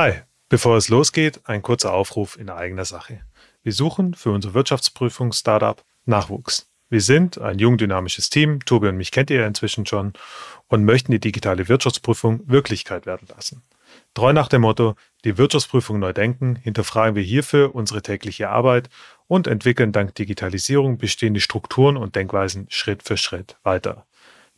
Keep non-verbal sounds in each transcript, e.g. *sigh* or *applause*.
Hi, bevor es losgeht, ein kurzer Aufruf in eigener Sache. Wir suchen für unser Wirtschaftsprüfungs-Startup Nachwuchs. Wir sind ein jung dynamisches Team, Tobi und mich kennt ihr ja inzwischen schon, und möchten die digitale Wirtschaftsprüfung Wirklichkeit werden lassen. Treu nach dem Motto, die Wirtschaftsprüfung neu denken, hinterfragen wir hierfür unsere tägliche Arbeit und entwickeln dank Digitalisierung bestehende Strukturen und Denkweisen Schritt für Schritt weiter.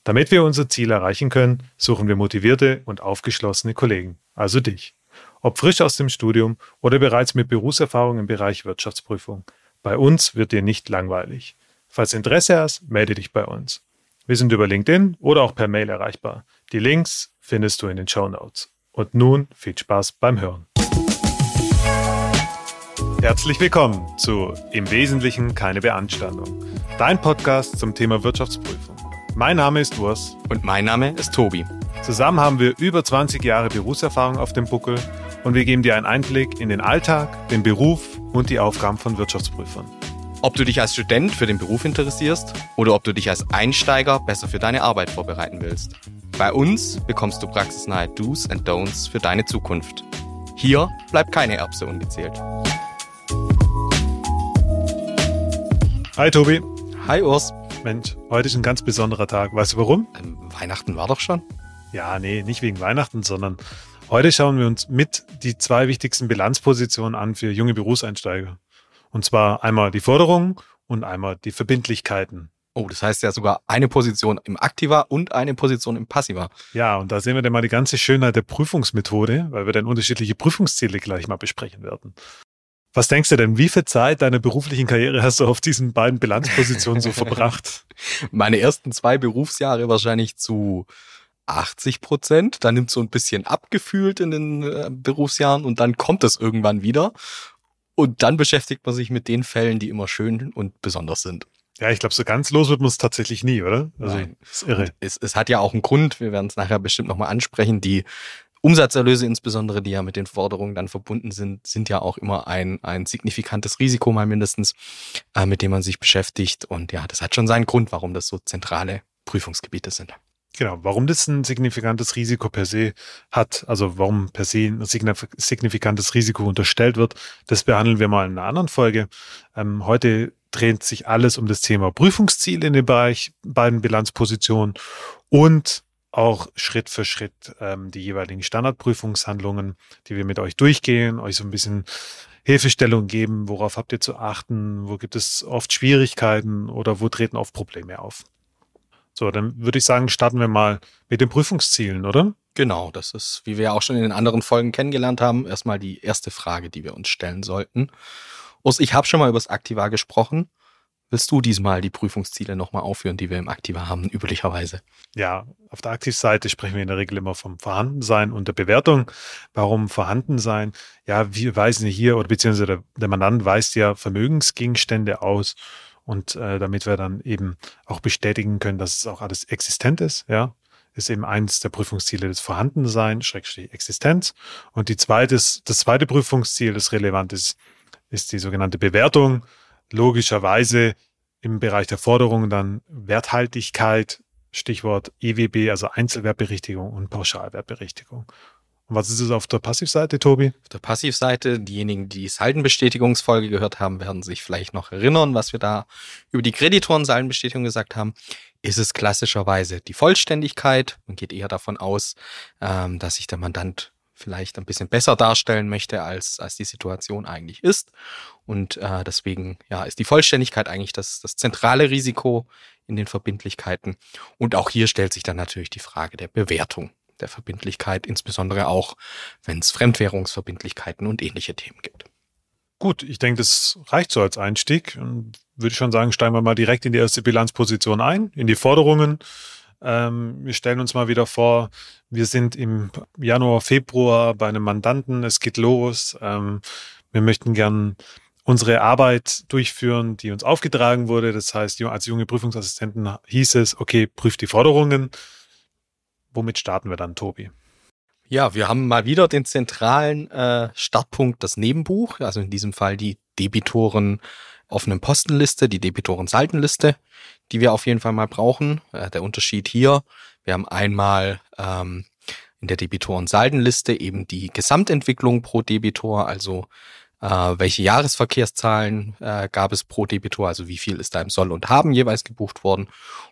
Damit wir unser Ziel erreichen können, suchen wir motivierte und aufgeschlossene Kollegen, also dich ob frisch aus dem Studium oder bereits mit Berufserfahrung im Bereich Wirtschaftsprüfung. Bei uns wird dir nicht langweilig. Falls Interesse hast, melde dich bei uns. Wir sind über LinkedIn oder auch per Mail erreichbar. Die Links findest du in den Show Notes. Und nun viel Spaß beim Hören. Herzlich willkommen zu Im Wesentlichen keine Beanstandung, dein Podcast zum Thema Wirtschaftsprüfung. Mein Name ist Urs. Und mein Name ist Tobi. Zusammen haben wir über 20 Jahre Berufserfahrung auf dem Buckel und wir geben dir einen Einblick in den Alltag, den Beruf und die Aufgaben von Wirtschaftsprüfern. Ob du dich als Student für den Beruf interessierst oder ob du dich als Einsteiger besser für deine Arbeit vorbereiten willst. Bei uns bekommst du praxisnahe Do's and Don'ts für deine Zukunft. Hier bleibt keine Erbse ungezählt. Hi Tobi. Hi Urs. Mensch, heute ist ein ganz besonderer Tag. Weißt du warum? Ähm, Weihnachten war doch schon. Ja, nee, nicht wegen Weihnachten, sondern Heute schauen wir uns mit die zwei wichtigsten Bilanzpositionen an für junge Berufseinsteiger. Und zwar einmal die Forderungen und einmal die Verbindlichkeiten. Oh, das heißt ja sogar eine Position im Aktiva und eine Position im Passiva. Ja, und da sehen wir dann mal die ganze Schönheit der Prüfungsmethode, weil wir dann unterschiedliche Prüfungsziele gleich mal besprechen werden. Was denkst du denn, wie viel Zeit deiner beruflichen Karriere hast du auf diesen beiden Bilanzpositionen so *laughs* verbracht? Meine ersten zwei Berufsjahre wahrscheinlich zu 80 Prozent. Da nimmt so ein bisschen abgefühlt in den äh, Berufsjahren und dann kommt es irgendwann wieder. Und dann beschäftigt man sich mit den Fällen, die immer schön und besonders sind. Ja, ich glaube, so ganz los wird man es tatsächlich nie, oder? Also, Nein. ist irre. Es, es, hat ja auch einen Grund, wir werden es nachher bestimmt nochmal ansprechen. Die Umsatzerlöse insbesondere, die ja mit den Forderungen dann verbunden sind, sind ja auch immer ein, ein signifikantes Risiko mal mindestens, äh, mit dem man sich beschäftigt. Und ja, das hat schon seinen Grund, warum das so zentrale Prüfungsgebiete sind. Genau, warum das ein signifikantes Risiko per se hat, also warum per se ein signifikantes Risiko unterstellt wird, das behandeln wir mal in einer anderen Folge. Ähm, heute dreht sich alles um das Thema Prüfungsziel in dem Bereich beiden Bilanzpositionen und auch Schritt für Schritt ähm, die jeweiligen Standardprüfungshandlungen, die wir mit euch durchgehen, euch so ein bisschen Hilfestellung geben, worauf habt ihr zu achten, wo gibt es oft Schwierigkeiten oder wo treten oft Probleme auf. So, dann würde ich sagen, starten wir mal mit den Prüfungszielen, oder? Genau, das ist, wie wir ja auch schon in den anderen Folgen kennengelernt haben, erstmal die erste Frage, die wir uns stellen sollten. Urs, ich habe schon mal über das Aktiva gesprochen. Willst du diesmal die Prüfungsziele nochmal aufführen, die wir im Aktiva haben, üblicherweise? Ja, auf der Aktivseite sprechen wir in der Regel immer vom Vorhandensein und der Bewertung. Warum Vorhandensein? Ja, wir weisen hier, oder beziehungsweise der, der Mandant weist ja Vermögensgegenstände aus und äh, damit wir dann eben auch bestätigen können, dass es auch alles existent ist, ja, ist eben eins der Prüfungsziele das Vorhandensein, Schrägstrich Existenz. Und die zweite, das zweite Prüfungsziel, das relevant ist, ist die sogenannte Bewertung. Logischerweise im Bereich der Forderungen dann Werthaltigkeit, Stichwort EWB, also Einzelwertberichtigung und Pauschalwertberichtigung. Und was ist es auf der Passivseite, Tobi? Auf der Passivseite, diejenigen, die die Saldenbestätigungsfolge gehört haben, werden sich vielleicht noch erinnern, was wir da über die Kreditoren-Saldenbestätigung gesagt haben. Ist es klassischerweise die Vollständigkeit. Man geht eher davon aus, ähm, dass sich der Mandant vielleicht ein bisschen besser darstellen möchte, als, als die Situation eigentlich ist. Und äh, deswegen ja, ist die Vollständigkeit eigentlich das, das zentrale Risiko in den Verbindlichkeiten. Und auch hier stellt sich dann natürlich die Frage der Bewertung der Verbindlichkeit, insbesondere auch, wenn es Fremdwährungsverbindlichkeiten und ähnliche Themen gibt. Gut, ich denke, das reicht so als Einstieg. Und würde ich schon sagen, steigen wir mal direkt in die erste Bilanzposition ein, in die Forderungen. Ähm, wir stellen uns mal wieder vor, wir sind im Januar, Februar bei einem Mandanten, es geht los. Ähm, wir möchten gern unsere Arbeit durchführen, die uns aufgetragen wurde. Das heißt, als junge Prüfungsassistenten hieß es, okay, prüft die Forderungen womit starten wir dann, Tobi? Ja, wir haben mal wieder den zentralen äh, Startpunkt, das Nebenbuch, also in diesem Fall die Debitoren offenen Postenliste, die Debitoren-Saldenliste, die wir auf jeden Fall mal brauchen. Äh, der Unterschied hier, wir haben einmal ähm, in der Debitoren-Saldenliste eben die Gesamtentwicklung pro Debitor, also äh, welche Jahresverkehrszahlen äh, gab es pro Debitor, also wie viel ist da im Soll und Haben jeweils gebucht worden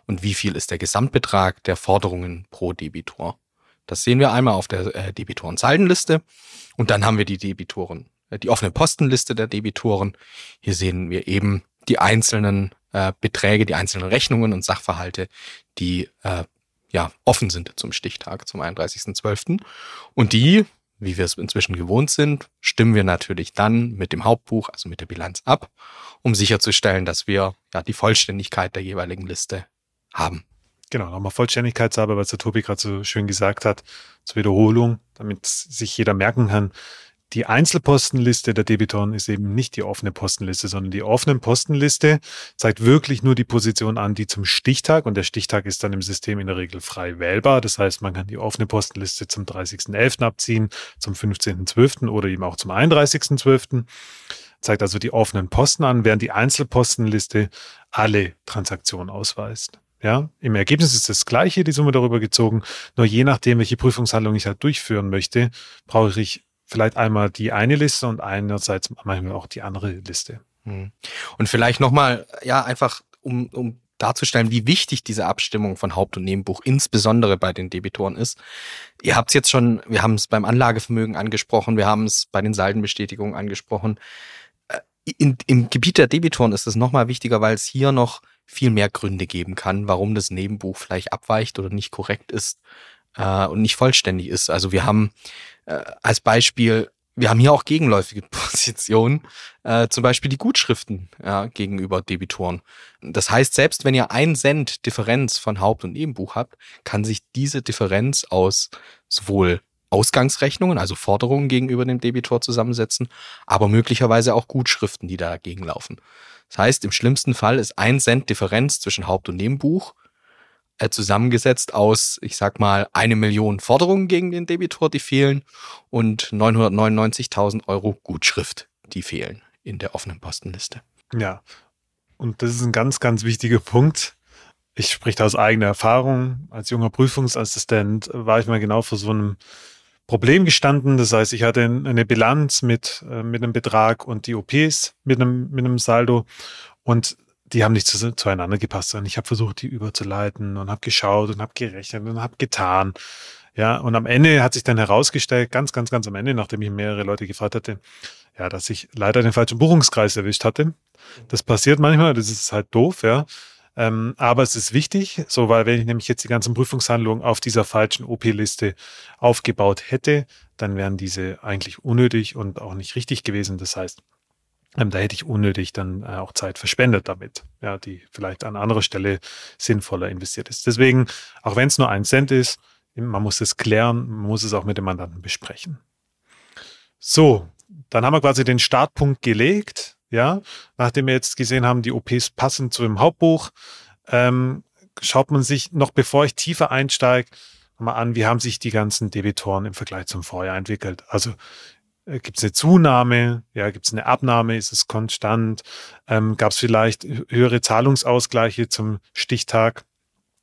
und wie viel ist der Gesamtbetrag der Forderungen pro Debitor. Das sehen wir einmal auf der äh, Debitoren-Saldenliste und dann haben wir die Debitoren, äh, die offene Postenliste der Debitoren. Hier sehen wir eben die einzelnen äh, Beträge, die einzelnen Rechnungen und Sachverhalte, die äh, ja offen sind zum Stichtag, zum 31.12. Und die, wie wir es inzwischen gewohnt sind, stimmen wir natürlich dann mit dem Hauptbuch, also mit der Bilanz ab, um sicherzustellen, dass wir ja die Vollständigkeit der jeweiligen Liste haben. Genau, nochmal Vollständigkeitshalber, was der Tobi gerade so schön gesagt hat, zur Wiederholung, damit sich jeder merken kann, die Einzelpostenliste der Debitoren ist eben nicht die offene Postenliste, sondern die offene Postenliste zeigt wirklich nur die Position an, die zum Stichtag und der Stichtag ist dann im System in der Regel frei wählbar. Das heißt, man kann die offene Postenliste zum 30.11. abziehen, zum 15.12. oder eben auch zum 31.12. Zeigt also die offenen Posten an, während die Einzelpostenliste alle Transaktionen ausweist. Ja, im Ergebnis ist das gleiche, die Summe darüber gezogen. Nur je nachdem, welche Prüfungshandlung ich halt durchführen möchte, brauche ich vielleicht einmal die eine Liste und einerseits manchmal auch die andere Liste. Hm. Und vielleicht nochmal, ja, einfach um, um darzustellen, wie wichtig diese Abstimmung von Haupt- und Nebenbuch insbesondere bei den Debitoren ist. Ihr habt es jetzt schon, wir haben es beim Anlagevermögen angesprochen, wir haben es bei den Saldenbestätigungen angesprochen. Äh, in, Im Gebiet der Debitoren ist es nochmal wichtiger, weil es hier noch viel mehr Gründe geben kann, warum das Nebenbuch vielleicht abweicht oder nicht korrekt ist äh, und nicht vollständig ist. Also wir haben äh, als Beispiel, wir haben hier auch gegenläufige *laughs* Positionen, äh, zum Beispiel die Gutschriften ja, gegenüber Debitoren. Das heißt, selbst wenn ihr ein Cent Differenz von Haupt- und Nebenbuch habt, kann sich diese Differenz aus sowohl Ausgangsrechnungen, also Forderungen gegenüber dem Debitor zusammensetzen, aber möglicherweise auch Gutschriften, die dagegen laufen. Das heißt, im schlimmsten Fall ist ein Cent Differenz zwischen Haupt- und Nebenbuch zusammengesetzt aus, ich sag mal, eine Million Forderungen gegen den Debitor, die fehlen, und 999.000 Euro Gutschrift, die fehlen in der offenen Postenliste. Ja, und das ist ein ganz, ganz wichtiger Punkt. Ich spreche aus eigener Erfahrung. Als junger Prüfungsassistent war ich mal genau vor so einem Problem gestanden. Das heißt, ich hatte eine Bilanz mit, äh, mit einem Betrag und die OPs mit einem, mit einem Saldo. Und die haben nicht zu, zueinander gepasst, sondern ich habe versucht, die überzuleiten und habe geschaut und habe gerechnet und habe getan. Ja, und am Ende hat sich dann herausgestellt, ganz, ganz, ganz am Ende, nachdem ich mehrere Leute gefragt hatte, ja, dass ich leider den falschen Buchungskreis erwischt hatte. Das passiert manchmal, das ist halt doof, ja. Ähm, aber es ist wichtig, so weil wenn ich nämlich jetzt die ganzen Prüfungshandlungen auf dieser falschen OP-Liste aufgebaut hätte, dann wären diese eigentlich unnötig und auch nicht richtig gewesen. Das heißt, da hätte ich unnötig dann äh, auch Zeit verschwendet damit, ja, die vielleicht an anderer Stelle sinnvoller investiert ist. Deswegen, auch wenn es nur ein Cent ist, man muss es klären, man muss es auch mit dem Mandanten besprechen. So, dann haben wir quasi den Startpunkt gelegt, ja, nachdem wir jetzt gesehen haben, die OPs passen zu dem Hauptbuch, ähm, schaut man sich noch bevor ich tiefer einsteige, mal an, wie haben sich die ganzen Debitoren im Vergleich zum Vorjahr entwickelt. Also Gibt es eine Zunahme? Ja, gibt es eine Abnahme? Ist es konstant? Ähm, Gab es vielleicht höhere Zahlungsausgleiche zum Stichtag?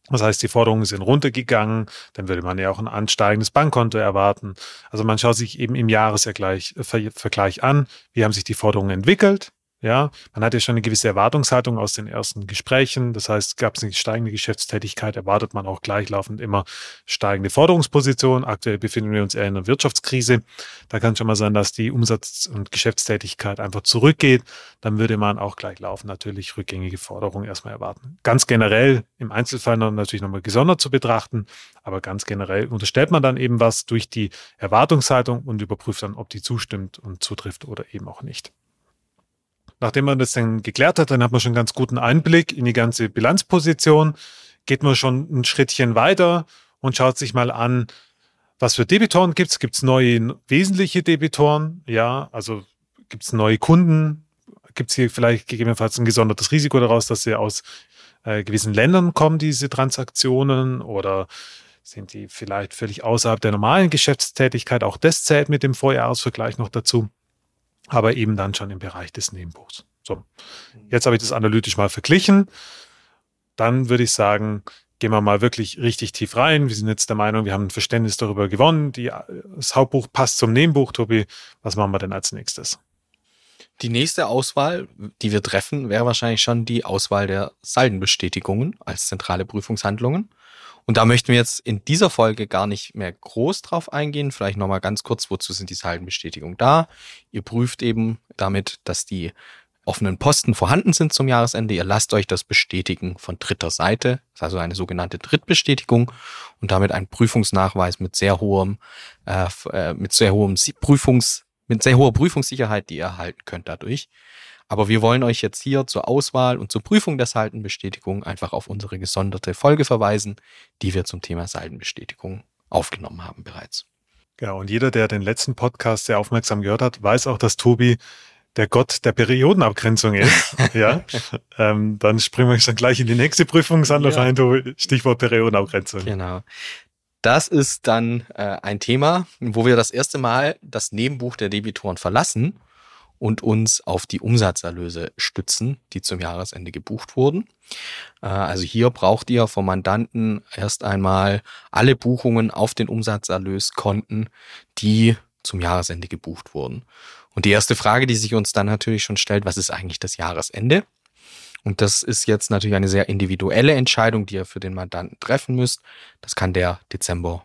Das heißt, die Forderungen sind runtergegangen, dann würde man ja auch ein ansteigendes Bankkonto erwarten. Also man schaut sich eben im Jahresvergleich Vergleich an, wie haben sich die Forderungen entwickelt, ja, man hat ja schon eine gewisse Erwartungshaltung aus den ersten Gesprächen. Das heißt, gab es eine steigende Geschäftstätigkeit, erwartet man auch gleichlaufend immer steigende Forderungspositionen. Aktuell befinden wir uns eher in einer Wirtschaftskrise. Da kann schon mal sein, dass die Umsatz- und Geschäftstätigkeit einfach zurückgeht. Dann würde man auch gleichlaufend natürlich rückgängige Forderungen erstmal erwarten. Ganz generell im Einzelfall noch natürlich nochmal gesondert zu betrachten, aber ganz generell unterstellt man dann eben was durch die Erwartungshaltung und überprüft dann, ob die zustimmt und zutrifft oder eben auch nicht. Nachdem man das dann geklärt hat, dann hat man schon einen ganz guten Einblick in die ganze Bilanzposition, geht man schon ein Schrittchen weiter und schaut sich mal an, was für Debitoren gibt es. Gibt es neue wesentliche Debitoren? Ja, also gibt es neue Kunden? Gibt es hier vielleicht gegebenenfalls ein gesondertes Risiko daraus, dass sie aus äh, gewissen Ländern kommen, diese Transaktionen? Oder sind die vielleicht völlig außerhalb der normalen Geschäftstätigkeit? Auch das zählt mit dem Vorjahresvergleich noch dazu aber eben dann schon im Bereich des Nebenbuchs. So, jetzt habe ich das analytisch mal verglichen. Dann würde ich sagen, gehen wir mal wirklich richtig tief rein. Wir sind jetzt der Meinung, wir haben ein Verständnis darüber gewonnen. Die, das Hauptbuch passt zum Nebenbuch. Tobi, was machen wir denn als nächstes? Die nächste Auswahl, die wir treffen, wäre wahrscheinlich schon die Auswahl der Saldenbestätigungen als zentrale Prüfungshandlungen. Und da möchten wir jetzt in dieser Folge gar nicht mehr groß drauf eingehen. Vielleicht nochmal ganz kurz, wozu sind die Saldenbestätigungen da? Ihr prüft eben damit, dass die offenen Posten vorhanden sind zum Jahresende. Ihr lasst euch das bestätigen von dritter Seite. Das ist also eine sogenannte Drittbestätigung und damit ein Prüfungsnachweis mit sehr hohem, äh, äh mit sehr hohem Prüfungs, mit sehr hoher Prüfungssicherheit, die ihr erhalten könnt dadurch. Aber wir wollen euch jetzt hier zur Auswahl und zur Prüfung der Saldenbestätigung einfach auf unsere gesonderte Folge verweisen, die wir zum Thema Saldenbestätigung aufgenommen haben bereits. Genau, und jeder, der den letzten Podcast sehr aufmerksam gehört hat, weiß auch, dass Tobi der Gott der Periodenabgrenzung ist. *laughs* ja, ähm, dann springen wir schon gleich in die nächste Prüfungshandlung ja. rein, Tobi. Stichwort Periodenabgrenzung. Genau. Das ist dann äh, ein Thema, wo wir das erste Mal das Nebenbuch der Debitoren verlassen und uns auf die Umsatzerlöse stützen, die zum Jahresende gebucht wurden. Äh, also hier braucht ihr vom Mandanten erst einmal alle Buchungen auf den Umsatzerlöskonten, die zum Jahresende gebucht wurden. Und die erste Frage, die sich uns dann natürlich schon stellt, was ist eigentlich das Jahresende? Und das ist jetzt natürlich eine sehr individuelle Entscheidung, die ihr für den Mandanten treffen müsst. Das kann der Dezember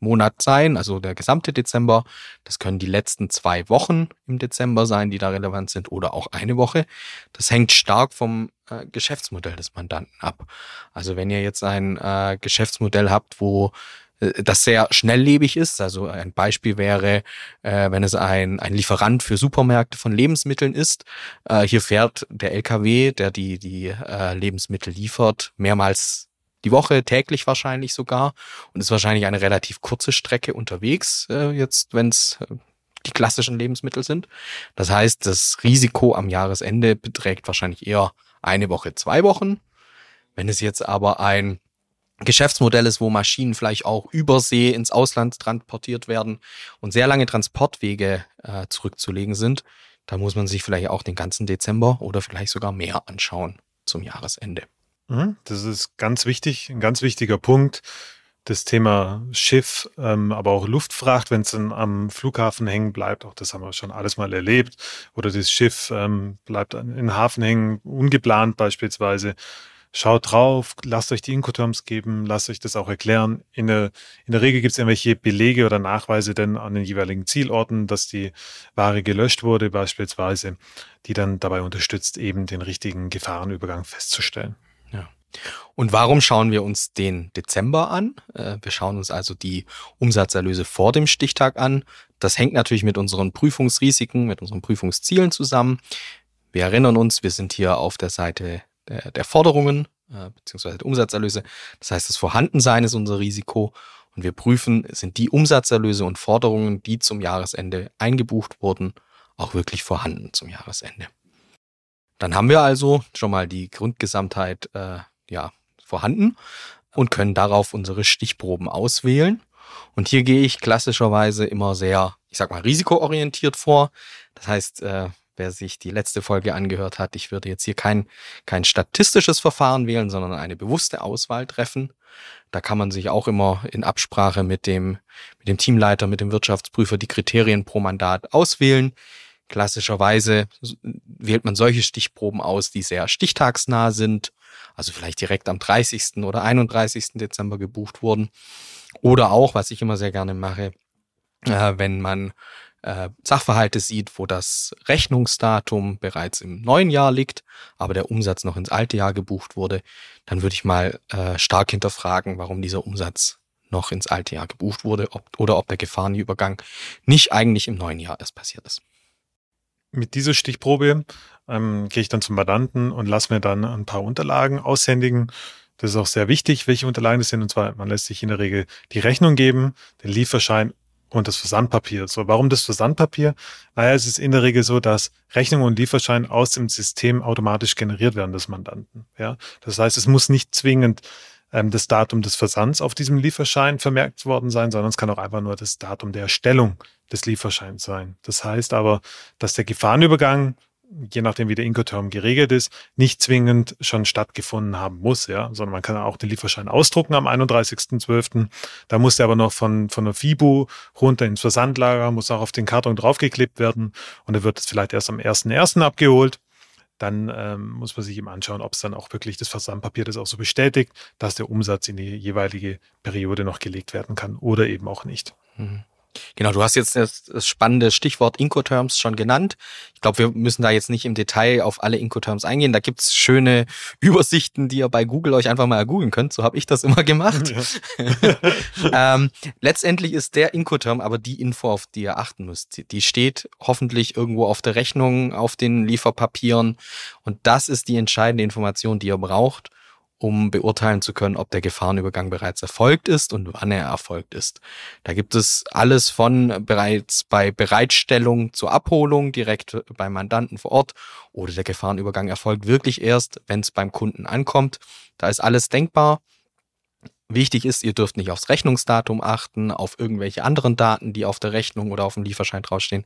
Monat sein, also der gesamte Dezember. Das können die letzten zwei Wochen im Dezember sein, die da relevant sind, oder auch eine Woche. Das hängt stark vom äh, Geschäftsmodell des Mandanten ab. Also wenn ihr jetzt ein äh, Geschäftsmodell habt, wo das sehr schnelllebig ist. Also ein Beispiel wäre, äh, wenn es ein, ein Lieferant für Supermärkte von Lebensmitteln ist. Äh, hier fährt der LKW, der die, die äh, Lebensmittel liefert, mehrmals die Woche, täglich wahrscheinlich sogar und ist wahrscheinlich eine relativ kurze Strecke unterwegs, äh, jetzt wenn es äh, die klassischen Lebensmittel sind. Das heißt, das Risiko am Jahresende beträgt wahrscheinlich eher eine Woche, zwei Wochen. Wenn es jetzt aber ein Geschäftsmodell ist, wo Maschinen vielleicht auch übersee ins Ausland transportiert werden und sehr lange Transportwege äh, zurückzulegen sind, da muss man sich vielleicht auch den ganzen Dezember oder vielleicht sogar mehr anschauen zum Jahresende. Mhm, das ist ganz wichtig, ein ganz wichtiger Punkt. Das Thema Schiff, ähm, aber auch Luftfracht, wenn es dann am Flughafen hängen bleibt, auch das haben wir schon alles mal erlebt. Oder das Schiff ähm, bleibt in Hafen hängen, ungeplant beispielsweise. Schaut drauf, lasst euch die Incoterms geben, lasst euch das auch erklären. In der, in der Regel gibt es irgendwelche Belege oder Nachweise denn an den jeweiligen Zielorten, dass die Ware gelöscht wurde beispielsweise, die dann dabei unterstützt, eben den richtigen Gefahrenübergang festzustellen. Und warum schauen wir uns den Dezember an? Äh, wir schauen uns also die Umsatzerlöse vor dem Stichtag an. Das hängt natürlich mit unseren Prüfungsrisiken, mit unseren Prüfungszielen zusammen. Wir erinnern uns, wir sind hier auf der Seite der, der Forderungen äh, beziehungsweise der Umsatzerlöse. Das heißt, das Vorhandensein ist unser Risiko. Und wir prüfen, sind die Umsatzerlöse und Forderungen, die zum Jahresende eingebucht wurden, auch wirklich vorhanden zum Jahresende. Dann haben wir also schon mal die Grundgesamtheit äh, ja, vorhanden und können darauf unsere Stichproben auswählen. Und hier gehe ich klassischerweise immer sehr, ich sag mal, risikoorientiert vor. Das heißt, äh, wer sich die letzte Folge angehört hat, ich würde jetzt hier kein, kein statistisches Verfahren wählen, sondern eine bewusste Auswahl treffen. Da kann man sich auch immer in Absprache mit dem, mit dem Teamleiter, mit dem Wirtschaftsprüfer die Kriterien pro Mandat auswählen. Klassischerweise wählt man solche Stichproben aus, die sehr stichtagsnah sind also vielleicht direkt am 30. oder 31. Dezember gebucht wurden. Oder auch, was ich immer sehr gerne mache, äh, wenn man äh, Sachverhalte sieht, wo das Rechnungsdatum bereits im neuen Jahr liegt, aber der Umsatz noch ins alte Jahr gebucht wurde, dann würde ich mal äh, stark hinterfragen, warum dieser Umsatz noch ins alte Jahr gebucht wurde ob, oder ob der Gefahrenübergang nicht eigentlich im neuen Jahr erst passiert ist. Mit dieser Stichprobe ähm, gehe ich dann zum Mandanten und lasse mir dann ein paar Unterlagen aushändigen. Das ist auch sehr wichtig, welche Unterlagen das sind. Und zwar, man lässt sich in der Regel die Rechnung geben, den Lieferschein und das Versandpapier. So, warum das Versandpapier? Naja, es ist in der Regel so, dass Rechnung und Lieferschein aus dem System automatisch generiert werden des Mandanten. Ja, das heißt, es muss nicht zwingend ähm, das Datum des Versands auf diesem Lieferschein vermerkt worden sein, sondern es kann auch einfach nur das Datum der Erstellung des Lieferscheins sein. Das heißt aber, dass der Gefahrenübergang je nachdem wie der Incoterm geregelt ist, nicht zwingend schon stattgefunden haben muss, ja, sondern man kann auch den Lieferschein ausdrucken am 31.12. Da muss der aber noch von, von der FIBU runter ins Versandlager, muss auch auf den Karton draufgeklebt werden und er wird es vielleicht erst am 1.1. abgeholt. Dann ähm, muss man sich eben anschauen, ob es dann auch wirklich das Versandpapier das auch so bestätigt, dass der Umsatz in die jeweilige Periode noch gelegt werden kann oder eben auch nicht. Mhm. Genau, du hast jetzt das, das spannende Stichwort Incoterms schon genannt. Ich glaube, wir müssen da jetzt nicht im Detail auf alle Incoterms eingehen. Da gibt's schöne Übersichten, die ihr bei Google euch einfach mal googeln könnt. So habe ich das immer gemacht. Ja. *laughs* ähm, letztendlich ist der Incoterm aber die Info, auf die ihr achten müsst. Die steht hoffentlich irgendwo auf der Rechnung, auf den Lieferpapieren. Und das ist die entscheidende Information, die ihr braucht um beurteilen zu können, ob der Gefahrenübergang bereits erfolgt ist und wann er erfolgt ist. Da gibt es alles von bereits bei Bereitstellung zur Abholung direkt beim Mandanten vor Ort oder der Gefahrenübergang erfolgt wirklich erst, wenn es beim Kunden ankommt. Da ist alles denkbar. Wichtig ist, ihr dürft nicht aufs Rechnungsdatum achten, auf irgendwelche anderen Daten, die auf der Rechnung oder auf dem Lieferschein draufstehen.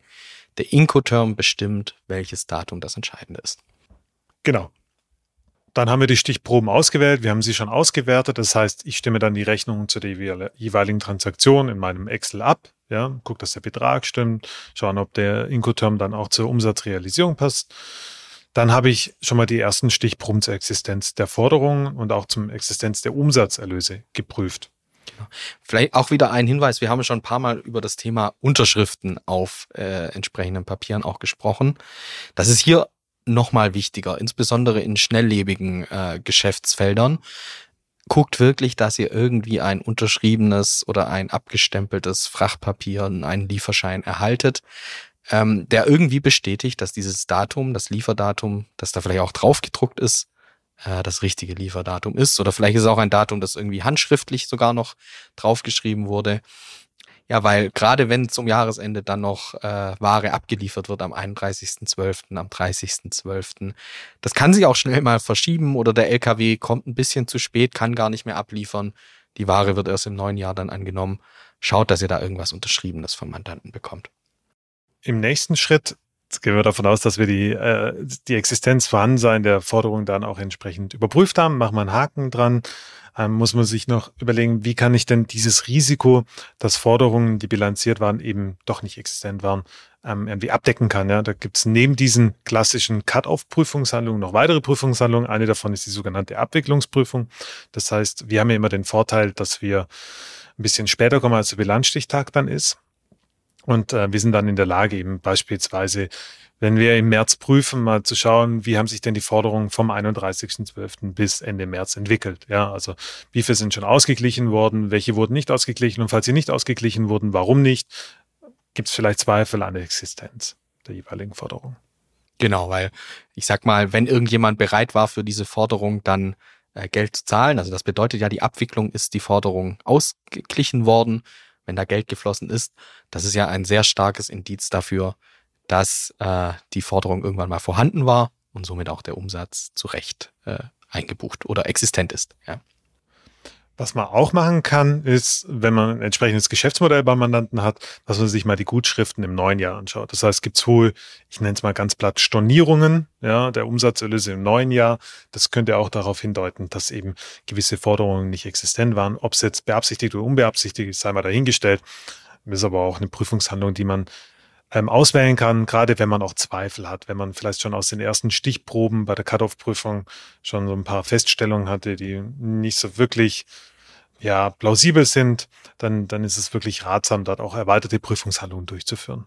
Der Incoterm bestimmt, welches Datum das entscheidende ist. Genau. Dann haben wir die Stichproben ausgewählt. Wir haben sie schon ausgewertet. Das heißt, ich stimme dann die Rechnung zu der jeweiligen Transaktion in meinem Excel ab. Ja, gucke, dass der Betrag stimmt, schauen, ob der Incoterm dann auch zur Umsatzrealisierung passt. Dann habe ich schon mal die ersten Stichproben zur Existenz der Forderungen und auch zum Existenz der Umsatzerlöse geprüft. Genau. Vielleicht auch wieder ein Hinweis. Wir haben schon ein paar Mal über das Thema Unterschriften auf äh, entsprechenden Papieren auch gesprochen. Das ist hier nochmal wichtiger, insbesondere in schnelllebigen äh, Geschäftsfeldern. Guckt wirklich, dass ihr irgendwie ein unterschriebenes oder ein abgestempeltes Frachtpapier, einen Lieferschein erhaltet, ähm, der irgendwie bestätigt, dass dieses Datum, das Lieferdatum, das da vielleicht auch drauf gedruckt ist, äh, das richtige Lieferdatum ist. Oder vielleicht ist es auch ein Datum, das irgendwie handschriftlich sogar noch draufgeschrieben wurde. Ja, weil gerade wenn zum Jahresende dann noch äh, Ware abgeliefert wird am 31.12., am 30.12., das kann sich auch schnell mal verschieben oder der LKW kommt ein bisschen zu spät, kann gar nicht mehr abliefern. Die Ware wird erst im neuen Jahr dann angenommen. Schaut, dass ihr da irgendwas Unterschriebenes vom Mandanten bekommt. Im nächsten Schritt gehen wir davon aus, dass wir die, äh, die Existenz vorhanden der Forderung dann auch entsprechend überprüft haben. Machen wir einen Haken dran ähm, muss man sich noch überlegen, wie kann ich denn dieses Risiko, dass Forderungen, die bilanziert waren, eben doch nicht existent waren, ähm, irgendwie abdecken kann. Ja? Da gibt es neben diesen klassischen Cut-off-Prüfungshandlungen noch weitere Prüfungshandlungen. Eine davon ist die sogenannte Abwicklungsprüfung. Das heißt, wir haben ja immer den Vorteil, dass wir ein bisschen später kommen, als der Bilanzstichtag dann ist. Und äh, wir sind dann in der Lage, eben beispielsweise wenn wir im März prüfen, mal zu schauen, wie haben sich denn die Forderungen vom 31.12. bis Ende März entwickelt. Ja, also wie viele sind schon ausgeglichen worden, welche wurden nicht ausgeglichen und falls sie nicht ausgeglichen wurden, warum nicht? Gibt es vielleicht Zweifel an der Existenz der jeweiligen Forderung? Genau, weil ich sag mal, wenn irgendjemand bereit war für diese Forderung, dann äh, Geld zu zahlen, also das bedeutet ja, die Abwicklung ist die Forderung ausgeglichen worden, wenn da Geld geflossen ist. Das ist ja ein sehr starkes Indiz dafür, dass äh, die Forderung irgendwann mal vorhanden war und somit auch der Umsatz zu Recht äh, eingebucht oder existent ist. Ja. Was man auch machen kann, ist, wenn man ein entsprechendes Geschäftsmodell beim Mandanten hat, dass man sich mal die Gutschriften im neuen Jahr anschaut. Das heißt, es gibt wohl, ich nenne es mal ganz platt, Stornierungen, ja, der Umsatzerlöse im neuen Jahr. Das könnte auch darauf hindeuten, dass eben gewisse Forderungen nicht existent waren. Ob es jetzt beabsichtigt oder unbeabsichtigt ist, sei mal dahingestellt. Das ist aber auch eine Prüfungshandlung, die man ähm, auswählen kann, gerade wenn man auch Zweifel hat, wenn man vielleicht schon aus den ersten Stichproben bei der Cut-off-Prüfung schon so ein paar Feststellungen hatte, die nicht so wirklich ja, plausibel sind, dann, dann ist es wirklich ratsam, dort auch erweiterte Prüfungshandlungen durchzuführen.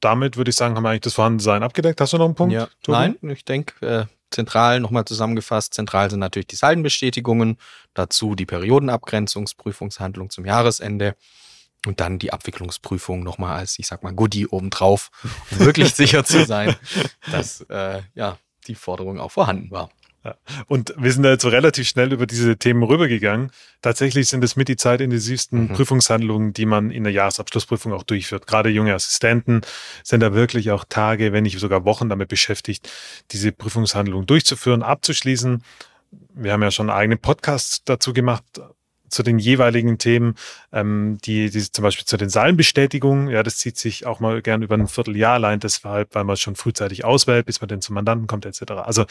Damit würde ich sagen, haben wir eigentlich das Vorhandensein abgedeckt. Hast du noch einen Punkt? Ja, nein, ich denke, äh, zentral nochmal zusammengefasst, zentral sind natürlich die Saldenbestätigungen, dazu die Periodenabgrenzungsprüfungshandlung zum Jahresende und dann die Abwicklungsprüfung nochmal als, ich sag mal, Goodie obendrauf, um wirklich *laughs* sicher zu sein, dass äh, ja, die Forderung auch vorhanden war. Ja. Und wir sind da jetzt so relativ schnell über diese Themen rübergegangen. Tatsächlich sind es mit die zeitintensivsten mhm. Prüfungshandlungen, die man in der Jahresabschlussprüfung auch durchführt. Gerade junge Assistenten sind da wirklich auch Tage, wenn nicht sogar Wochen damit beschäftigt, diese Prüfungshandlung durchzuführen, abzuschließen. Wir haben ja schon eigene Podcasts dazu gemacht zu den jeweiligen Themen, ähm, die, die zum Beispiel zu den Seilenbestätigungen, ja, das zieht sich auch mal gern über ein Vierteljahr allein deshalb, weil man schon frühzeitig auswählt, bis man dann zum Mandanten kommt, etc. Also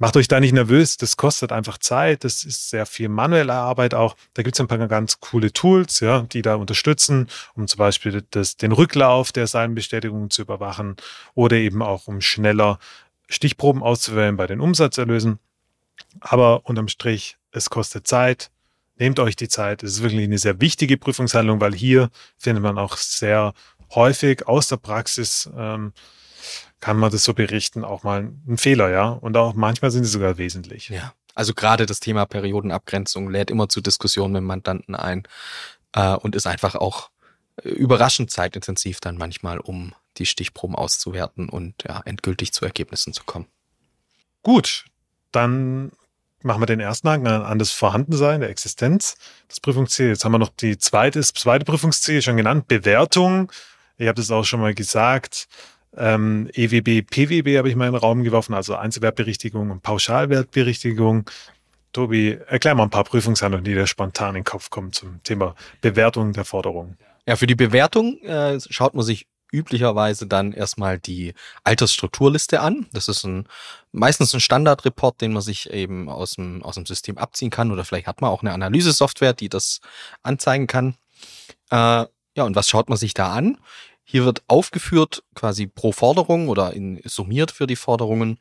Macht euch da nicht nervös, das kostet einfach Zeit, das ist sehr viel manuelle Arbeit auch. Da gibt es ein paar ganz coole Tools, ja, die da unterstützen, um zum Beispiel das, den Rücklauf der Seilenbestätigungen zu überwachen oder eben auch um schneller Stichproben auszuwählen bei den Umsatzerlösen. Aber unterm Strich, es kostet Zeit. Nehmt euch die Zeit. Es ist wirklich eine sehr wichtige Prüfungshandlung, weil hier findet man auch sehr häufig aus der Praxis ähm, kann man das so berichten, auch mal ein Fehler, ja. Und auch manchmal sind sie sogar wesentlich. Ja. Also gerade das Thema Periodenabgrenzung lädt immer zu Diskussionen mit Mandanten ein äh, und ist einfach auch äh, überraschend zeitintensiv dann manchmal, um die Stichproben auszuwerten und ja, endgültig zu Ergebnissen zu kommen. Gut, dann machen wir den ersten Haken an das Vorhandensein, der Existenz, das Prüfungsziel. Jetzt haben wir noch die zweite, das zweite Prüfungsziel schon genannt, Bewertung. Ich habe das auch schon mal gesagt. Ähm, EWB, PWB habe ich mal in den Raum geworfen, also Einzelwertberichtigung und Pauschalwertberichtigung. Tobi, erklär mal ein paar Prüfungshandlungen, die dir spontan in den Kopf kommen zum Thema Bewertung der Forderungen. Ja, für die Bewertung äh, schaut man sich üblicherweise dann erstmal die Altersstrukturliste an. Das ist ein, meistens ein Standardreport, den man sich eben aus dem, aus dem System abziehen kann oder vielleicht hat man auch eine Analysesoftware, die das anzeigen kann. Äh, ja, und was schaut man sich da an? Hier wird aufgeführt, quasi pro Forderung oder in, summiert für die Forderungen,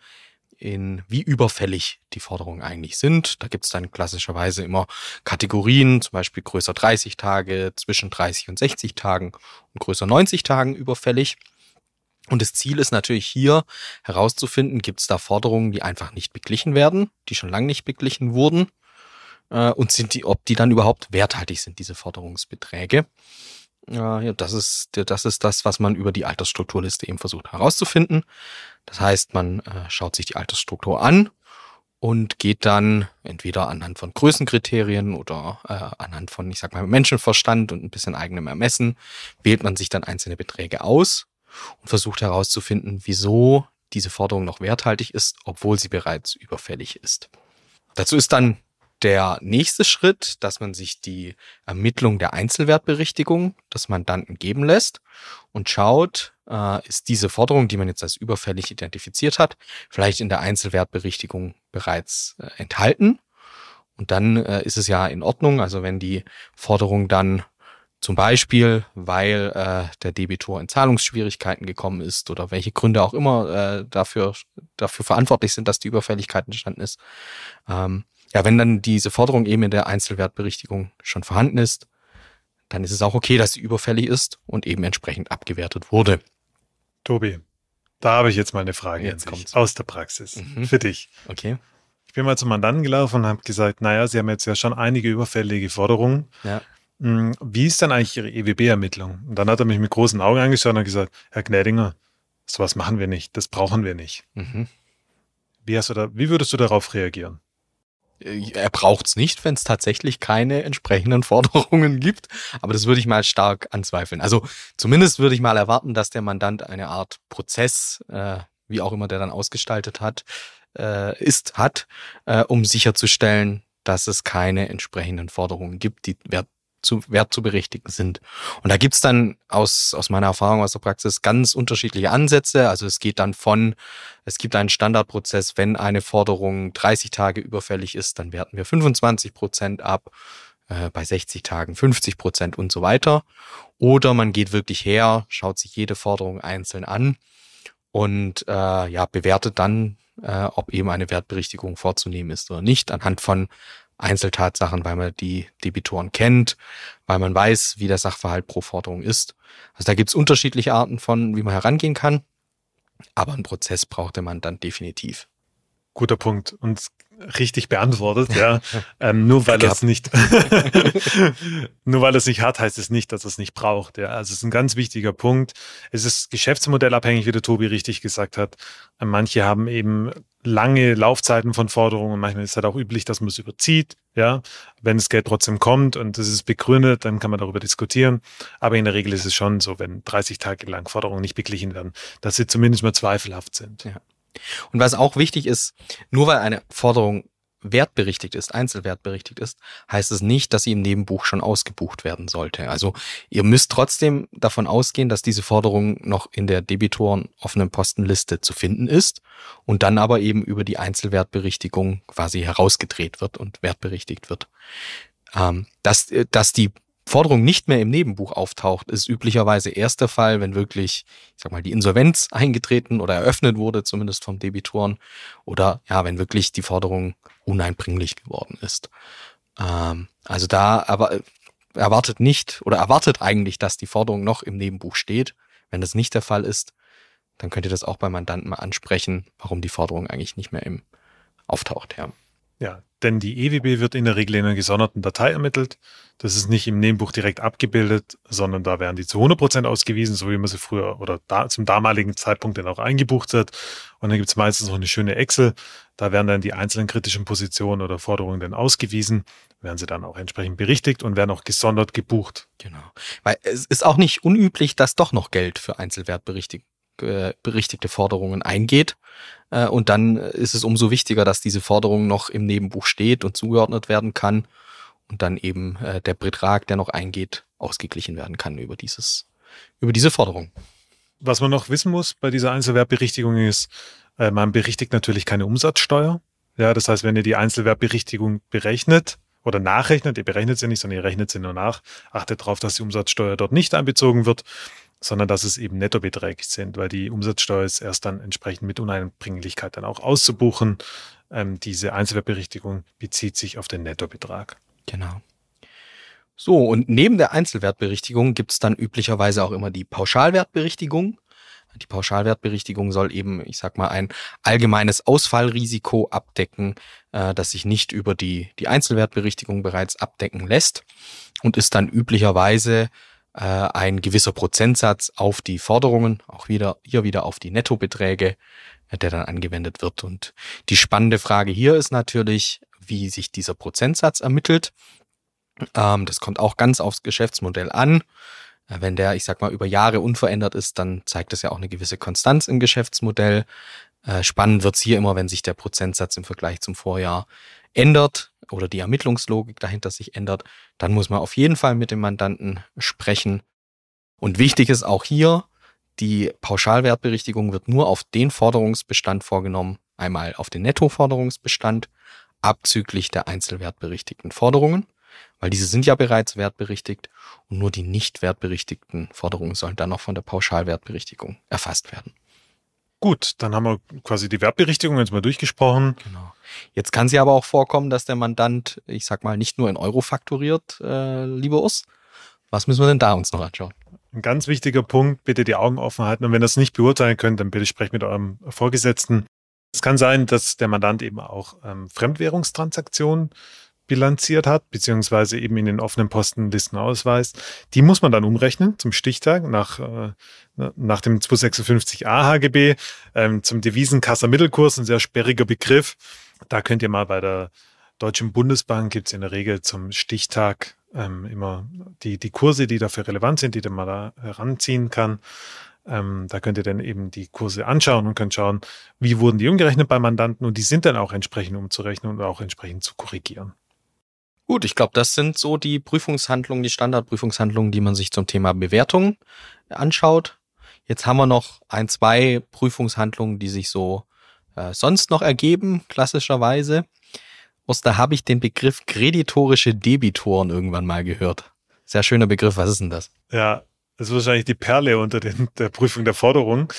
in wie überfällig die Forderungen eigentlich sind. Da gibt es dann klassischerweise immer Kategorien, zum Beispiel größer 30 Tage, zwischen 30 und 60 Tagen und größer 90 Tagen überfällig. Und das Ziel ist natürlich hier herauszufinden, gibt es da Forderungen, die einfach nicht beglichen werden, die schon lange nicht beglichen wurden, äh, und sind die, ob die dann überhaupt werthaltig sind, diese Forderungsbeträge. Ja, das ist, das ist das, was man über die Altersstrukturliste eben versucht herauszufinden. Das heißt, man äh, schaut sich die Altersstruktur an und geht dann entweder anhand von Größenkriterien oder äh, anhand von, ich sag mal, Menschenverstand und ein bisschen eigenem Ermessen, wählt man sich dann einzelne Beträge aus und versucht herauszufinden, wieso diese Forderung noch werthaltig ist, obwohl sie bereits überfällig ist. Dazu ist dann der nächste Schritt, dass man sich die Ermittlung der Einzelwertberichtigung des Mandanten geben lässt und schaut, äh, ist diese Forderung, die man jetzt als überfällig identifiziert hat, vielleicht in der Einzelwertberichtigung bereits äh, enthalten. Und dann äh, ist es ja in Ordnung, also wenn die Forderung dann zum Beispiel, weil der Debitor in Zahlungsschwierigkeiten gekommen ist oder welche Gründe auch immer dafür, dafür verantwortlich sind, dass die Überfälligkeit entstanden ist, ähm, ja, wenn dann diese Forderung eben in der Einzelwertberichtigung schon vorhanden ist, dann ist es auch okay, dass sie überfällig ist und eben entsprechend abgewertet wurde. Tobi, da habe ich jetzt mal eine Frage jetzt kommt's. aus der Praxis mhm. für dich. Okay. Ich bin mal zum Mandanten gelaufen und habe gesagt, naja, Sie haben jetzt ja schon einige überfällige Forderungen. Ja. Hm, wie ist dann eigentlich Ihre EWB-Ermittlung? Und dann hat er mich mit großen Augen angeschaut und gesagt, Herr Gnädinger, sowas machen wir nicht, das brauchen wir nicht. Mhm. Wie, hast du da, wie würdest du darauf reagieren? Äh, er braucht es nicht, wenn es tatsächlich keine entsprechenden Forderungen gibt. Aber das würde ich mal stark anzweifeln. Also zumindest würde ich mal erwarten, dass der Mandant eine Art Prozess, äh, wie auch immer der dann ausgestaltet hat, äh, ist, hat, äh, um sicherzustellen, dass es keine entsprechenden Forderungen gibt, die wert zu, wert zu berichtigen sind. Und da gibt's dann aus, aus meiner Erfahrung aus der Praxis ganz unterschiedliche Ansätze. Also es geht dann von, es gibt einen Standardprozess, wenn eine Forderung 30 Tage überfällig ist, dann werten wir 25 Prozent ab, äh, bei 60 Tagen 50 Prozent und so weiter. Oder man geht wirklich her, schaut sich jede Forderung einzeln an und äh, ja, bewertet dann, äh, ob eben eine Wertberichtigung vorzunehmen ist oder nicht, anhand von Einzeltatsachen, weil man die Debitoren kennt, weil man weiß, wie der Sachverhalt pro Forderung ist. Also da gibt's unterschiedliche Arten von, wie man herangehen kann, aber einen Prozess brauchte man dann definitiv. Guter Punkt. Und richtig beantwortet, ja. *laughs* ähm, nur weil es nicht, *laughs* nur weil es nicht hat, heißt es nicht, dass es nicht braucht. Ja, also es ist ein ganz wichtiger Punkt. Es ist geschäftsmodellabhängig, wie der Tobi richtig gesagt hat. Manche haben eben lange Laufzeiten von Forderungen. Manchmal ist es halt auch üblich, dass man es überzieht. Ja, wenn das Geld trotzdem kommt und das ist begründet, dann kann man darüber diskutieren. Aber in der Regel ist es schon so, wenn 30 Tage lang Forderungen nicht beglichen werden, dass sie zumindest mal zweifelhaft sind. Ja. Und was auch wichtig ist, nur weil eine Forderung wertberichtigt ist, einzelwertberichtigt ist, heißt es nicht, dass sie im Nebenbuch schon ausgebucht werden sollte. Also ihr müsst trotzdem davon ausgehen, dass diese Forderung noch in der Debitoren offenen Postenliste zu finden ist und dann aber eben über die Einzelwertberichtigung quasi herausgedreht wird und wertberichtigt wird. Ähm, dass, äh, dass die Forderung nicht mehr im Nebenbuch auftaucht, ist üblicherweise erst der Fall, wenn wirklich, ich sag mal, die Insolvenz eingetreten oder eröffnet wurde, zumindest vom Debitoren, oder ja, wenn wirklich die Forderung uneinbringlich geworden ist. Ähm, also da aber erwartet nicht oder erwartet eigentlich, dass die Forderung noch im Nebenbuch steht. Wenn das nicht der Fall ist, dann könnt ihr das auch beim Mandanten mal ansprechen, warum die Forderung eigentlich nicht mehr im auftaucht, ja. Ja, denn die EWB wird in der Regel in einer gesonderten Datei ermittelt. Das ist nicht im Nebenbuch direkt abgebildet, sondern da werden die zu 100 Prozent ausgewiesen, so wie man sie früher oder da, zum damaligen Zeitpunkt dann auch eingebucht hat. Und dann gibt es meistens noch eine schöne Excel. Da werden dann die einzelnen kritischen Positionen oder Forderungen dann ausgewiesen, werden sie dann auch entsprechend berichtigt und werden auch gesondert gebucht. Genau. Weil es ist auch nicht unüblich, dass doch noch Geld für Einzelwertberichtigungen äh, berichtigte Forderungen eingeht. Äh, und dann ist es umso wichtiger, dass diese Forderung noch im Nebenbuch steht und zugeordnet werden kann und dann eben äh, der Betrag, der noch eingeht, ausgeglichen werden kann über dieses, über diese Forderung. Was man noch wissen muss bei dieser Einzelwertberichtigung ist, man berichtigt natürlich keine Umsatzsteuer. Ja, das heißt, wenn ihr die Einzelwertberichtigung berechnet oder nachrechnet, ihr berechnet sie nicht, sondern ihr rechnet sie nur nach, achtet darauf, dass die Umsatzsteuer dort nicht einbezogen wird sondern dass es eben Nettobeträge sind, weil die Umsatzsteuer ist erst dann entsprechend mit Uneinbringlichkeit dann auch auszubuchen. Ähm, diese Einzelwertberichtigung bezieht sich auf den Nettobetrag. Genau. So, und neben der Einzelwertberichtigung gibt es dann üblicherweise auch immer die Pauschalwertberichtigung. Die Pauschalwertberichtigung soll eben, ich sag mal, ein allgemeines Ausfallrisiko abdecken, äh, das sich nicht über die, die Einzelwertberichtigung bereits abdecken lässt und ist dann üblicherweise äh, ein gewisser Prozentsatz auf die Forderungen, auch wieder hier wieder auf die Nettobeträge, äh, der dann angewendet wird. Und die spannende Frage hier ist natürlich, wie sich dieser Prozentsatz ermittelt. Ähm, das kommt auch ganz aufs Geschäftsmodell an. Äh, wenn der, ich sag mal, über Jahre unverändert ist, dann zeigt das ja auch eine gewisse Konstanz im Geschäftsmodell. Äh, spannend wird's hier immer, wenn sich der Prozentsatz im Vergleich zum Vorjahr ändert oder die Ermittlungslogik dahinter sich ändert, dann muss man auf jeden Fall mit dem Mandanten sprechen. Und wichtig ist auch hier, die Pauschalwertberichtigung wird nur auf den Forderungsbestand vorgenommen, einmal auf den Nettoforderungsbestand, abzüglich der einzelwertberichtigten Forderungen, weil diese sind ja bereits wertberichtigt und nur die nicht wertberichtigten Forderungen sollen dann noch von der Pauschalwertberichtigung erfasst werden. Gut, dann haben wir quasi die Wertberichtigung jetzt mal durchgesprochen. Genau. Jetzt kann es ja aber auch vorkommen, dass der Mandant, ich sag mal, nicht nur in Euro fakturiert, äh, lieber Urs. Was müssen wir denn da uns noch anschauen? Ein ganz wichtiger Punkt, bitte die Augen offen halten. Und wenn ihr das nicht beurteilen könnt, dann bitte sprecht mit eurem Vorgesetzten. Es kann sein, dass der Mandant eben auch ähm, Fremdwährungstransaktionen bilanziert hat, beziehungsweise eben in den offenen Postenlisten ausweist. Die muss man dann umrechnen zum Stichtag nach, äh, nach dem 256a HGB ähm, zum Devisenkasser-Mittelkurs, ein sehr sperriger Begriff. Da könnt ihr mal bei der Deutschen Bundesbank gibt es in der Regel zum Stichtag ähm, immer die, die Kurse, die dafür relevant sind, die man da heranziehen kann. Ähm, da könnt ihr dann eben die Kurse anschauen und könnt schauen, wie wurden die umgerechnet bei Mandanten und die sind dann auch entsprechend umzurechnen und auch entsprechend zu korrigieren. Gut, ich glaube, das sind so die Prüfungshandlungen, die Standardprüfungshandlungen, die man sich zum Thema Bewertung anschaut. Jetzt haben wir noch ein, zwei Prüfungshandlungen, die sich so äh, sonst noch ergeben, klassischerweise. Aus da habe ich den Begriff kreditorische Debitoren irgendwann mal gehört. Sehr schöner Begriff, was ist denn das? Ja, das ist wahrscheinlich die Perle unter den, der Prüfung der Forderung.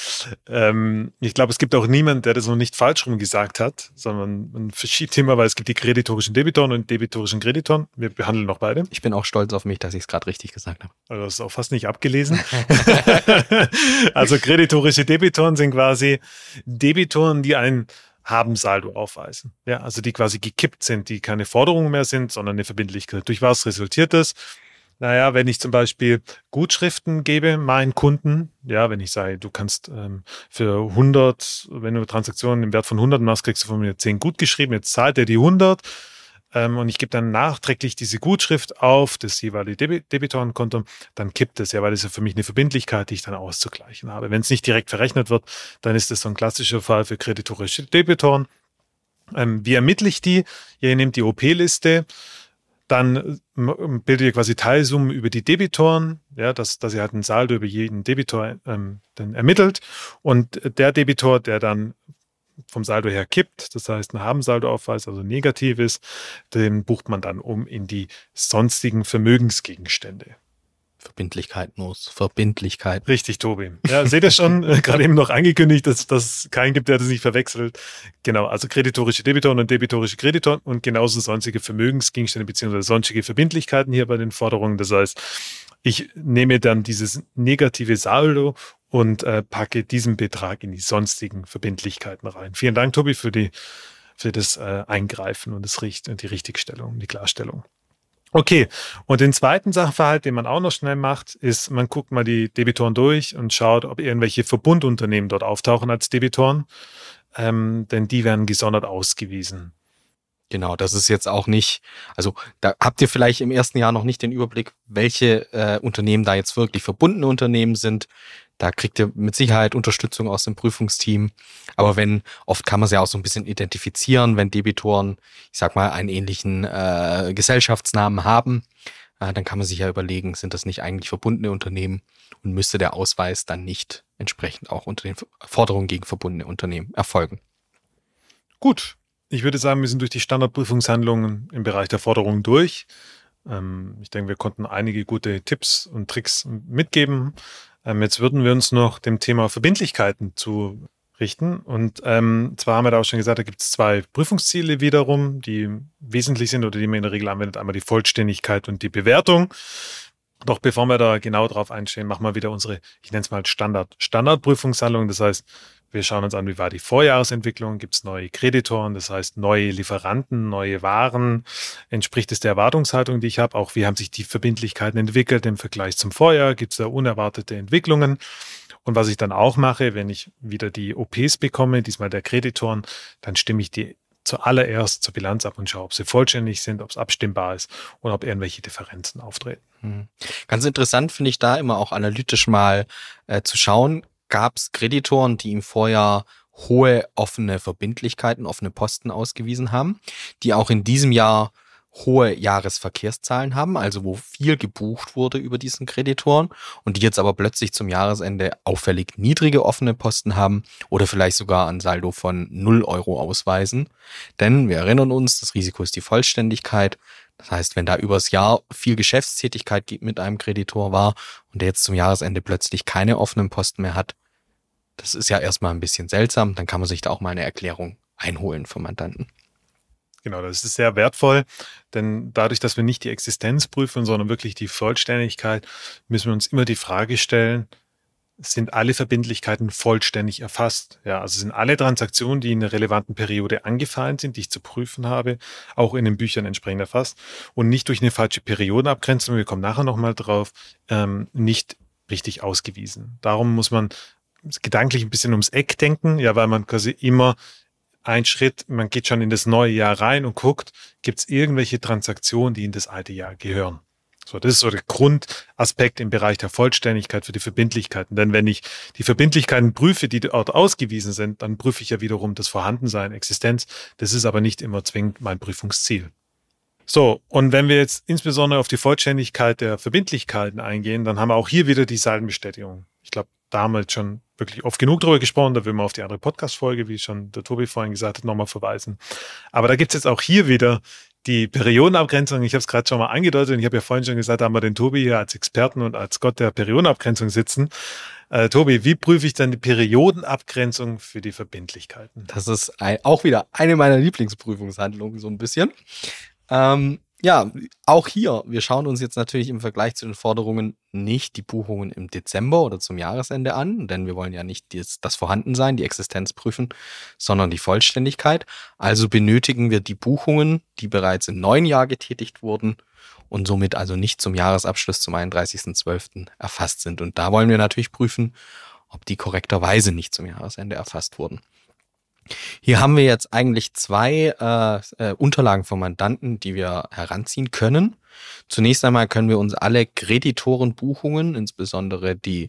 Ähm, ich glaube, es gibt auch niemanden, der das noch nicht falsch rum gesagt hat, sondern man verschiebt immer, weil es gibt die kreditorischen Debitoren und debitorischen Kreditoren. Wir behandeln noch beide. Ich bin auch stolz auf mich, dass ich es gerade richtig gesagt habe. Also das ist auch fast nicht abgelesen. *laughs* *laughs* also kreditorische Debitoren sind quasi Debitoren, die ein Habensaldo aufweisen. Ja, also die quasi gekippt sind, die keine Forderungen mehr sind, sondern eine Verbindlichkeit. Durch was resultiert das? Naja, wenn ich zum Beispiel Gutschriften gebe meinen Kunden, ja, wenn ich sage, du kannst ähm, für 100, wenn du Transaktionen im Wert von 100 machst, kriegst du von mir 10 gut geschrieben, jetzt zahlt er die 100 ähm, und ich gebe dann nachträglich diese Gutschrift auf das jeweilige Deb Debitorenkonto, dann kippt es ja, weil das ja für mich eine Verbindlichkeit, die ich dann auszugleichen habe. Wenn es nicht direkt verrechnet wird, dann ist das so ein klassischer Fall für kreditorische Debitoren. Ähm, wie ermittle ich die? Ja, ihr nehmt die OP-Liste, dann bildet ihr quasi Teilsummen über die Debitoren, ja, dass, dass ihr halt einen Saldo über jeden Debitor ähm, dann ermittelt. Und der Debitor, der dann vom Saldo her kippt, das heißt ein Habensaldoaufweis, also negativ ist, den bucht man dann um in die sonstigen Vermögensgegenstände. Verbindlichkeit muss. Verbindlichkeit. Richtig, Tobi. Ja, seht ihr schon, äh, gerade eben noch angekündigt, dass das keinen gibt, der das nicht verwechselt. Genau, also kreditorische Debitoren und debitorische Kreditoren und genauso sonstige Vermögensgegenstände beziehungsweise sonstige Verbindlichkeiten hier bei den Forderungen. Das heißt, ich nehme dann dieses negative Saldo und äh, packe diesen Betrag in die sonstigen Verbindlichkeiten rein. Vielen Dank, Tobi, für die für das äh, Eingreifen und das Richt und die Richtigstellung, die Klarstellung. Okay, und den zweiten Sachverhalt, den man auch noch schnell macht, ist, man guckt mal die Debitoren durch und schaut, ob irgendwelche Verbundunternehmen dort auftauchen als Debitoren, ähm, denn die werden gesondert ausgewiesen. Genau, das ist jetzt auch nicht, also da habt ihr vielleicht im ersten Jahr noch nicht den Überblick, welche äh, Unternehmen da jetzt wirklich verbundene Unternehmen sind. Da kriegt ihr mit Sicherheit Unterstützung aus dem Prüfungsteam. Aber wenn, oft kann man ja auch so ein bisschen identifizieren, wenn Debitoren, ich sag mal, einen ähnlichen äh, Gesellschaftsnamen haben, äh, dann kann man sich ja überlegen, sind das nicht eigentlich verbundene Unternehmen und müsste der Ausweis dann nicht entsprechend auch unter den Forderungen gegen verbundene Unternehmen erfolgen. Gut. Ich würde sagen, wir sind durch die Standardprüfungshandlungen im Bereich der Forderungen durch. Ähm, ich denke, wir konnten einige gute Tipps und Tricks mitgeben. Ähm, jetzt würden wir uns noch dem Thema Verbindlichkeiten zu richten. Und ähm, zwar haben wir da auch schon gesagt, da gibt es zwei Prüfungsziele wiederum, die wesentlich sind oder die man in der Regel anwendet. Einmal die Vollständigkeit und die Bewertung. Doch bevor wir da genau drauf einstehen, machen wir wieder unsere, ich nenne es mal Standard, Standardprüfungshandlung. Das heißt, wir schauen uns an, wie war die Vorjahresentwicklung, gibt es neue Kreditoren, das heißt neue Lieferanten, neue Waren, entspricht es der Erwartungshaltung, die ich habe, auch wie haben sich die Verbindlichkeiten entwickelt im Vergleich zum Vorjahr, gibt es da unerwartete Entwicklungen. Und was ich dann auch mache, wenn ich wieder die OPs bekomme, diesmal der Kreditoren, dann stimme ich die zuallererst zur Bilanz ab und schaue, ob sie vollständig sind, ob es abstimmbar ist und ob irgendwelche Differenzen auftreten. Hm. Ganz interessant finde ich da immer auch analytisch mal äh, zu schauen, gab es Kreditoren, die im Vorjahr hohe offene Verbindlichkeiten, offene Posten ausgewiesen haben, die auch in diesem Jahr hohe Jahresverkehrszahlen haben, also wo viel gebucht wurde über diesen Kreditoren und die jetzt aber plötzlich zum Jahresende auffällig niedrige offene Posten haben oder vielleicht sogar ein Saldo von 0 Euro ausweisen. Denn wir erinnern uns, das Risiko ist die Vollständigkeit. Das heißt, wenn da übers Jahr viel Geschäftstätigkeit mit einem Kreditor war und der jetzt zum Jahresende plötzlich keine offenen Posten mehr hat, das ist ja erstmal ein bisschen seltsam, dann kann man sich da auch mal eine Erklärung einholen vom Mandanten. Genau, das ist sehr wertvoll, denn dadurch, dass wir nicht die Existenz prüfen, sondern wirklich die Vollständigkeit, müssen wir uns immer die Frage stellen, sind alle Verbindlichkeiten vollständig erfasst. Ja, also sind alle Transaktionen, die in einer relevanten Periode angefallen sind, die ich zu prüfen habe, auch in den Büchern entsprechend erfasst und nicht durch eine falsche Periodenabgrenzung, wir kommen nachher nochmal drauf, ähm, nicht richtig ausgewiesen. Darum muss man gedanklich ein bisschen ums Eck denken, ja, weil man quasi immer ein Schritt, man geht schon in das neue Jahr rein und guckt, gibt es irgendwelche Transaktionen, die in das alte Jahr gehören. So, das ist so der Grundaspekt im Bereich der Vollständigkeit für die Verbindlichkeiten. Denn wenn ich die Verbindlichkeiten prüfe, die dort ausgewiesen sind, dann prüfe ich ja wiederum das Vorhandensein, Existenz. Das ist aber nicht immer zwingend mein Prüfungsziel. So, und wenn wir jetzt insbesondere auf die Vollständigkeit der Verbindlichkeiten eingehen, dann haben wir auch hier wieder die Seitenbestätigung. Ich glaube, da haben wir jetzt schon wirklich oft genug drüber gesprochen. Da will man auf die andere Podcast-Folge, wie schon der Tobi vorhin gesagt hat, nochmal verweisen. Aber da gibt es jetzt auch hier wieder die Periodenabgrenzung, ich habe es gerade schon mal angedeutet und ich habe ja vorhin schon gesagt, da haben wir den Tobi hier als Experten und als Gott der Periodenabgrenzung sitzen. Äh, Tobi, wie prüfe ich dann die Periodenabgrenzung für die Verbindlichkeiten? Das ist ein, auch wieder eine meiner Lieblingsprüfungshandlungen, so ein bisschen. Ähm, ja, auch hier, wir schauen uns jetzt natürlich im Vergleich zu den Forderungen nicht die Buchungen im Dezember oder zum Jahresende an, denn wir wollen ja nicht das, das Vorhandensein, die Existenz prüfen, sondern die Vollständigkeit. Also benötigen wir die Buchungen, die bereits im neuen Jahr getätigt wurden und somit also nicht zum Jahresabschluss zum 31.12. erfasst sind. Und da wollen wir natürlich prüfen, ob die korrekterweise nicht zum Jahresende erfasst wurden. Hier haben wir jetzt eigentlich zwei äh, äh, Unterlagen vom Mandanten, die wir heranziehen können. Zunächst einmal können wir uns alle Kreditorenbuchungen, insbesondere die,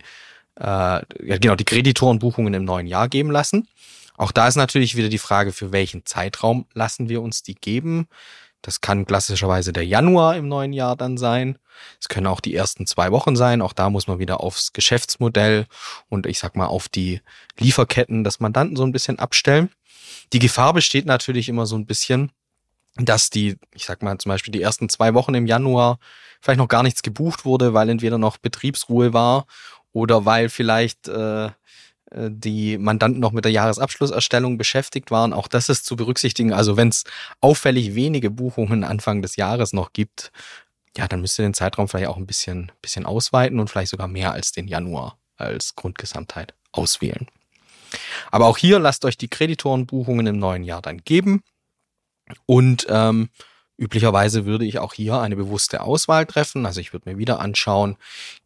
äh, ja, genau, die Kreditorenbuchungen im neuen Jahr geben lassen. Auch da ist natürlich wieder die Frage, für welchen Zeitraum lassen wir uns die geben. Das kann klassischerweise der Januar im neuen Jahr dann sein. Es können auch die ersten zwei Wochen sein. Auch da muss man wieder aufs Geschäftsmodell und ich sag mal auf die Lieferketten des Mandanten so ein bisschen abstellen. Die Gefahr besteht natürlich immer so ein bisschen, dass die, ich sag mal zum Beispiel die ersten zwei Wochen im Januar vielleicht noch gar nichts gebucht wurde, weil entweder noch Betriebsruhe war oder weil vielleicht äh, die Mandanten noch mit der Jahresabschlusserstellung beschäftigt waren. Auch das ist zu berücksichtigen. Also wenn es auffällig wenige Buchungen Anfang des Jahres noch gibt, ja, dann müsst ihr den Zeitraum vielleicht auch ein bisschen, bisschen ausweiten und vielleicht sogar mehr als den Januar als Grundgesamtheit auswählen. Aber auch hier lasst euch die Kreditorenbuchungen im neuen Jahr dann geben. Und ähm, Üblicherweise würde ich auch hier eine bewusste Auswahl treffen. Also ich würde mir wieder anschauen,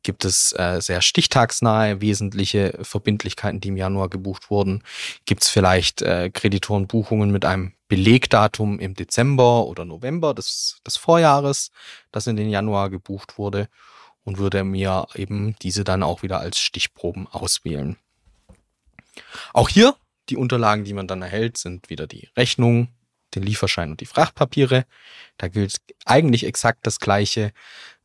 gibt es äh, sehr stichtagsnahe wesentliche Verbindlichkeiten, die im Januar gebucht wurden? Gibt es vielleicht äh, Kreditorenbuchungen mit einem Belegdatum im Dezember oder November des, des Vorjahres, das in den Januar gebucht wurde? Und würde mir eben diese dann auch wieder als Stichproben auswählen. Auch hier die Unterlagen, die man dann erhält, sind wieder die Rechnung, den Lieferschein und die Frachtpapiere. Da gilt eigentlich exakt das Gleiche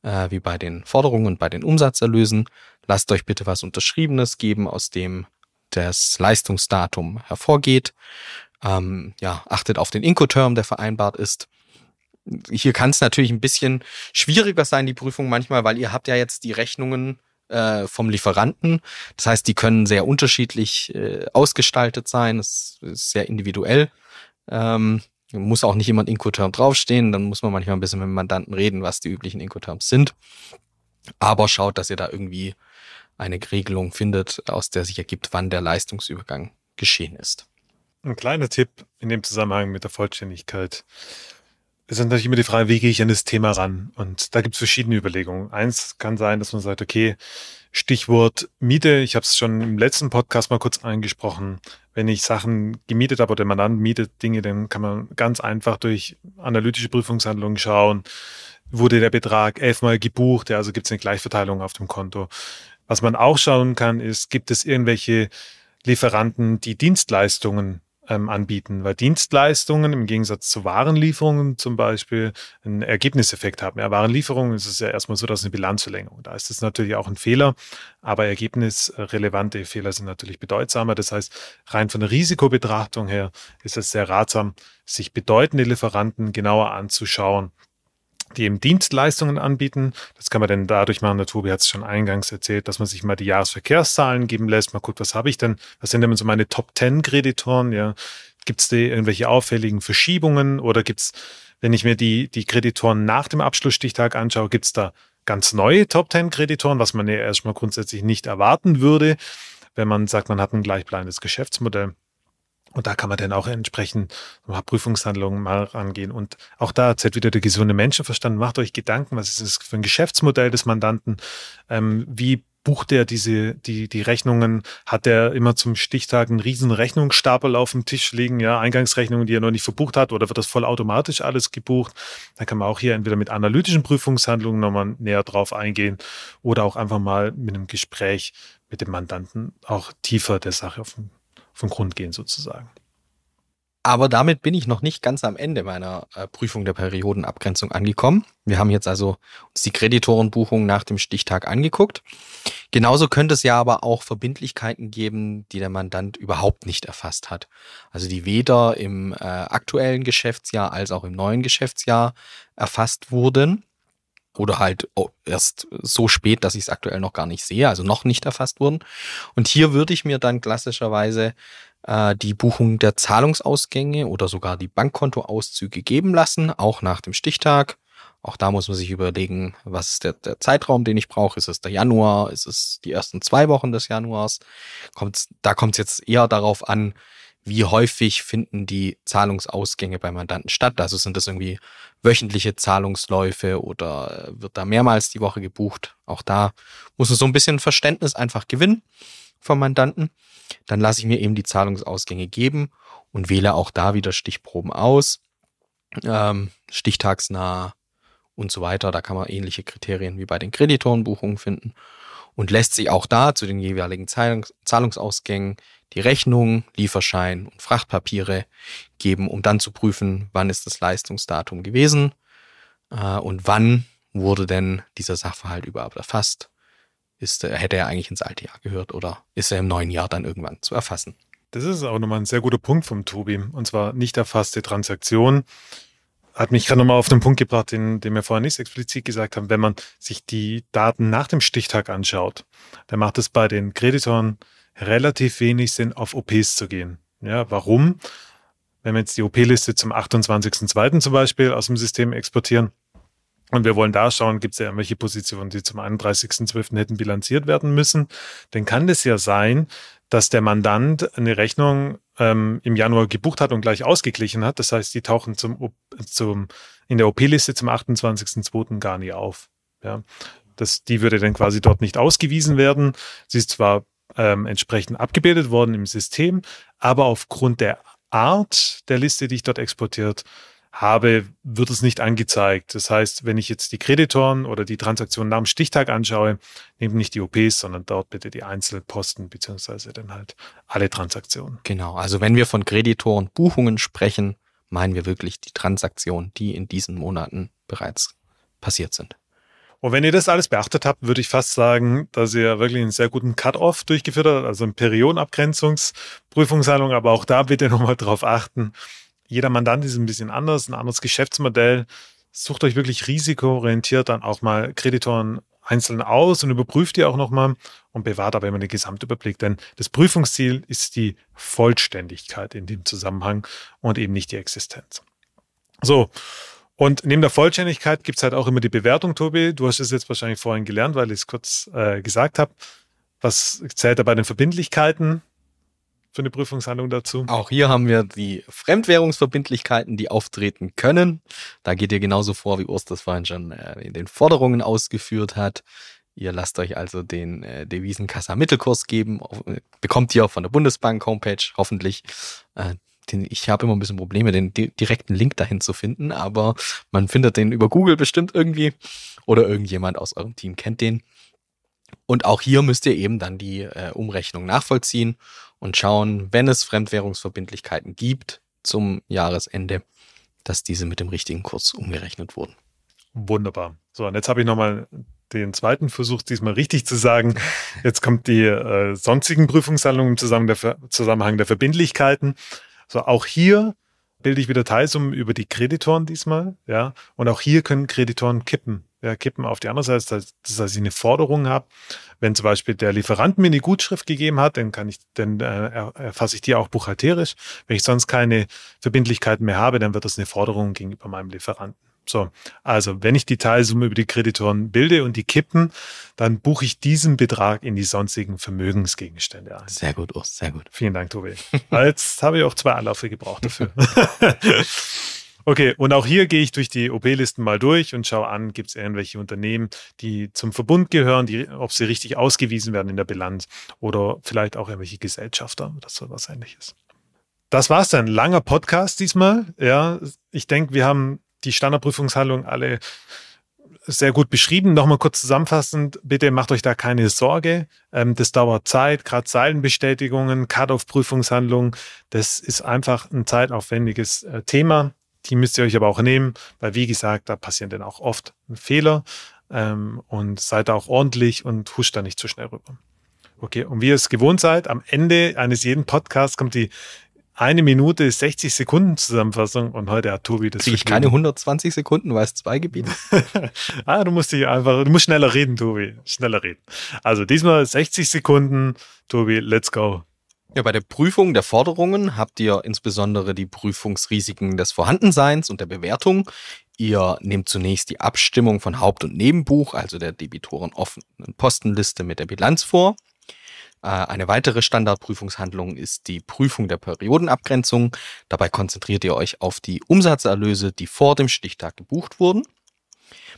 äh, wie bei den Forderungen und bei den Umsatzerlösen. Lasst euch bitte was Unterschriebenes geben, aus dem das Leistungsdatum hervorgeht. Ähm, ja, achtet auf den Incoterm, der vereinbart ist. Hier kann es natürlich ein bisschen schwieriger sein, die Prüfung manchmal, weil ihr habt ja jetzt die Rechnungen äh, vom Lieferanten. Das heißt, die können sehr unterschiedlich äh, ausgestaltet sein. Es ist sehr individuell. Ähm, muss auch nicht jemand Incoterm draufstehen, dann muss man manchmal ein bisschen mit dem Mandanten reden, was die üblichen Incoterms sind. Aber schaut, dass ihr da irgendwie eine Regelung findet, aus der sich ergibt, wann der Leistungsübergang geschehen ist. Ein kleiner Tipp in dem Zusammenhang mit der Vollständigkeit. Es ist natürlich immer die Frage, wie gehe ich an das Thema ran? Und da gibt es verschiedene Überlegungen. Eins kann sein, dass man sagt, okay, Stichwort Miete, ich habe es schon im letzten Podcast mal kurz angesprochen. Wenn ich Sachen gemietet habe oder der Mandant mietet Dinge, dann kann man ganz einfach durch analytische Prüfungshandlungen schauen, wurde der Betrag elfmal gebucht, ja, also gibt es eine Gleichverteilung auf dem Konto. Was man auch schauen kann, ist, gibt es irgendwelche Lieferanten, die Dienstleistungen ähm, anbieten, weil Dienstleistungen im Gegensatz zu Warenlieferungen zum Beispiel einen Ergebniseffekt haben. Ja, Warenlieferungen ist es ja erstmal so, dass eine Bilanzverlängerung. Da ist es natürlich auch ein Fehler, aber ergebnisrelevante Fehler sind natürlich bedeutsamer. Das heißt, rein von der Risikobetrachtung her ist es sehr ratsam, sich bedeutende Lieferanten genauer anzuschauen die eben Dienstleistungen anbieten. Das kann man denn dadurch machen, der Tobi hat es schon eingangs erzählt, dass man sich mal die Jahresverkehrszahlen geben lässt, mal guckt, was habe ich denn, was sind denn so meine Top 10 Kreditoren, ja, gibt es da irgendwelche auffälligen Verschiebungen oder gibt es, wenn ich mir die, die Kreditoren nach dem Abschlussstichtag anschaue, gibt es da ganz neue Top 10 Kreditoren, was man ja erstmal grundsätzlich nicht erwarten würde, wenn man sagt, man hat ein gleichbleibendes Geschäftsmodell. Und da kann man dann auch entsprechend Prüfungshandlungen mal rangehen. Und auch da erzählt wieder der gesunde Menschenverstand. Macht euch Gedanken, was ist das für ein Geschäftsmodell des Mandanten? Ähm, wie bucht er diese, die, die Rechnungen? Hat er immer zum Stichtag einen riesen Rechnungsstapel auf dem Tisch liegen? Ja, Eingangsrechnungen, die er noch nicht verbucht hat? Oder wird das vollautomatisch alles gebucht? Da kann man auch hier entweder mit analytischen Prüfungshandlungen nochmal näher drauf eingehen oder auch einfach mal mit einem Gespräch mit dem Mandanten auch tiefer der Sache auf den vom Grund gehen sozusagen. Aber damit bin ich noch nicht ganz am Ende meiner äh, Prüfung der Periodenabgrenzung angekommen. Wir haben jetzt also uns die Kreditorenbuchung nach dem Stichtag angeguckt. Genauso könnte es ja aber auch Verbindlichkeiten geben, die der Mandant überhaupt nicht erfasst hat. Also die weder im äh, aktuellen Geschäftsjahr als auch im neuen Geschäftsjahr erfasst wurden oder halt erst so spät, dass ich es aktuell noch gar nicht sehe, also noch nicht erfasst wurden. Und hier würde ich mir dann klassischerweise äh, die Buchung der Zahlungsausgänge oder sogar die Bankkontoauszüge geben lassen, auch nach dem Stichtag. Auch da muss man sich überlegen, was ist der, der Zeitraum, den ich brauche. Ist es der Januar? Ist es die ersten zwei Wochen des Januars? Kommt's, da kommt es jetzt eher darauf an, wie häufig finden die Zahlungsausgänge bei Mandanten statt? Also sind das irgendwie wöchentliche Zahlungsläufe oder wird da mehrmals die Woche gebucht? Auch da muss man so ein bisschen Verständnis einfach gewinnen vom Mandanten. Dann lasse ich mir eben die Zahlungsausgänge geben und wähle auch da wieder Stichproben aus, ähm, stichtagsnah und so weiter. Da kann man ähnliche Kriterien wie bei den Kreditorenbuchungen finden und lässt sich auch da zu den jeweiligen Zahlungs Zahlungsausgängen die Rechnung, Lieferschein und Frachtpapiere geben, um dann zu prüfen, wann ist das Leistungsdatum gewesen äh, und wann wurde denn dieser Sachverhalt überhaupt erfasst. Ist, äh, hätte er eigentlich ins alte Jahr gehört oder ist er im neuen Jahr dann irgendwann zu erfassen? Das ist auch nochmal ein sehr guter Punkt vom Tobi. Und zwar nicht erfasste Transaktion. Hat mich gerade nochmal auf den Punkt gebracht, den, den wir vorher nicht explizit gesagt haben. Wenn man sich die Daten nach dem Stichtag anschaut, dann macht es bei den Kreditoren relativ wenig Sinn, auf OPs zu gehen. Ja, warum? Wenn wir jetzt die OP-Liste zum 28.02. zum Beispiel aus dem System exportieren, und wir wollen da schauen, gibt es ja irgendwelche Positionen, die zum 31.12. hätten bilanziert werden müssen. Dann kann es ja sein, dass der Mandant eine Rechnung ähm, im Januar gebucht hat und gleich ausgeglichen hat. Das heißt, die tauchen zum, zum, in der OP-Liste zum 28.02. gar nie auf. Ja. Das, die würde dann quasi dort nicht ausgewiesen werden. Sie ist zwar ähm, entsprechend abgebildet worden im System, aber aufgrund der Art der Liste, die ich dort exportiert habe, wird es nicht angezeigt. Das heißt, wenn ich jetzt die Kreditoren oder die Transaktionen nach dem Stichtag anschaue, nehmt nicht die OPs, sondern dort bitte die Einzelposten beziehungsweise dann halt alle Transaktionen. Genau, also wenn wir von Kreditoren Buchungen sprechen, meinen wir wirklich die Transaktionen, die in diesen Monaten bereits passiert sind. Und wenn ihr das alles beachtet habt, würde ich fast sagen, dass ihr wirklich einen sehr guten Cut-off durchgeführt habt, also eine Periodenabgrenzungsprüfungshandlung, aber auch da bitte *laughs* nochmal drauf achten. Jeder Mandant ist ein bisschen anders, ein anderes Geschäftsmodell. Sucht euch wirklich risikoorientiert dann auch mal Kreditoren einzeln aus und überprüft die auch nochmal und bewahrt aber immer den Gesamtüberblick. Denn das Prüfungsziel ist die Vollständigkeit in dem Zusammenhang und eben nicht die Existenz. So, und neben der Vollständigkeit gibt es halt auch immer die Bewertung, Tobi. Du hast es jetzt wahrscheinlich vorhin gelernt, weil ich es kurz äh, gesagt habe. Was zählt da bei den Verbindlichkeiten für eine Prüfungshandlung dazu? Auch hier haben wir die Fremdwährungsverbindlichkeiten, die auftreten können. Da geht ihr genauso vor, wie Urs das vorhin schon äh, in den Forderungen ausgeführt hat. Ihr lasst euch also den äh, Devisenkassa-Mittelkurs geben, auf, äh, bekommt ihr auch von der Bundesbank Homepage hoffentlich. Äh, den, ich habe immer ein bisschen Probleme, den di direkten Link dahin zu finden, aber man findet den über Google bestimmt irgendwie oder irgendjemand aus eurem Team kennt den. Und auch hier müsst ihr eben dann die äh, Umrechnung nachvollziehen und schauen, wenn es Fremdwährungsverbindlichkeiten gibt zum Jahresende, dass diese mit dem richtigen Kurs umgerechnet wurden. Wunderbar. So, und jetzt habe ich nochmal den zweiten Versuch, diesmal richtig zu sagen. Jetzt kommt die äh, sonstigen Prüfungshandlungen im Zusammenhang der, Zusammenhang der Verbindlichkeiten. So, auch hier bilde ich wieder Teilsummen über die Kreditoren diesmal, ja. Und auch hier können Kreditoren kippen, ja, kippen auf die andere Seite, das heißt, ich eine Forderung habe. Wenn zum Beispiel der Lieferant mir eine Gutschrift gegeben hat, dann kann ich, dann äh, erfasse ich die auch buchhalterisch. Wenn ich sonst keine Verbindlichkeiten mehr habe, dann wird das eine Forderung gegenüber meinem Lieferanten. So, also wenn ich die Teilsumme über die Kreditoren bilde und die kippen, dann buche ich diesen Betrag in die sonstigen Vermögensgegenstände ein. Sehr gut, Urs, sehr gut. Vielen Dank, Tobi. *laughs* Jetzt habe ich auch zwei Anläufe gebraucht dafür. *laughs* okay, und auch hier gehe ich durch die OP-Listen mal durch und schaue an, gibt es irgendwelche Unternehmen, die zum Verbund gehören, die, ob sie richtig ausgewiesen werden in der Bilanz oder vielleicht auch irgendwelche Gesellschafter oder so was ähnliches. Das war's dann. Langer Podcast diesmal. Ja, ich denke, wir haben die Standardprüfungshandlungen alle sehr gut beschrieben. Nochmal kurz zusammenfassend, bitte macht euch da keine Sorge. Ähm, das dauert Zeit, gerade Zeilenbestätigungen, Cut-off-Prüfungshandlungen. Das ist einfach ein zeitaufwendiges äh, Thema. Die müsst ihr euch aber auch nehmen, weil wie gesagt, da passieren dann auch oft Fehler. Ähm, und seid da auch ordentlich und huscht da nicht zu schnell rüber. Okay, und wie ihr es gewohnt seid, am Ende eines jeden Podcasts kommt die eine Minute 60 Sekunden Zusammenfassung und heute hat Tobi das. Kriege ich keine 120 Sekunden, weil es zwei Gebiete. *laughs* ah, du musst dich einfach, du musst schneller reden, Tobi. Schneller reden. Also diesmal 60 Sekunden. Tobi, let's go. Ja, bei der Prüfung der Forderungen habt ihr insbesondere die Prüfungsrisiken des Vorhandenseins und der Bewertung. Ihr nehmt zunächst die Abstimmung von Haupt- und Nebenbuch, also der Debitoren offenen Postenliste mit der Bilanz vor. Äh, eine weitere Standardprüfungshandlung ist die Prüfung der Periodenabgrenzung. Dabei konzentriert ihr euch auf die Umsatzerlöse, die vor dem Stichtag gebucht wurden.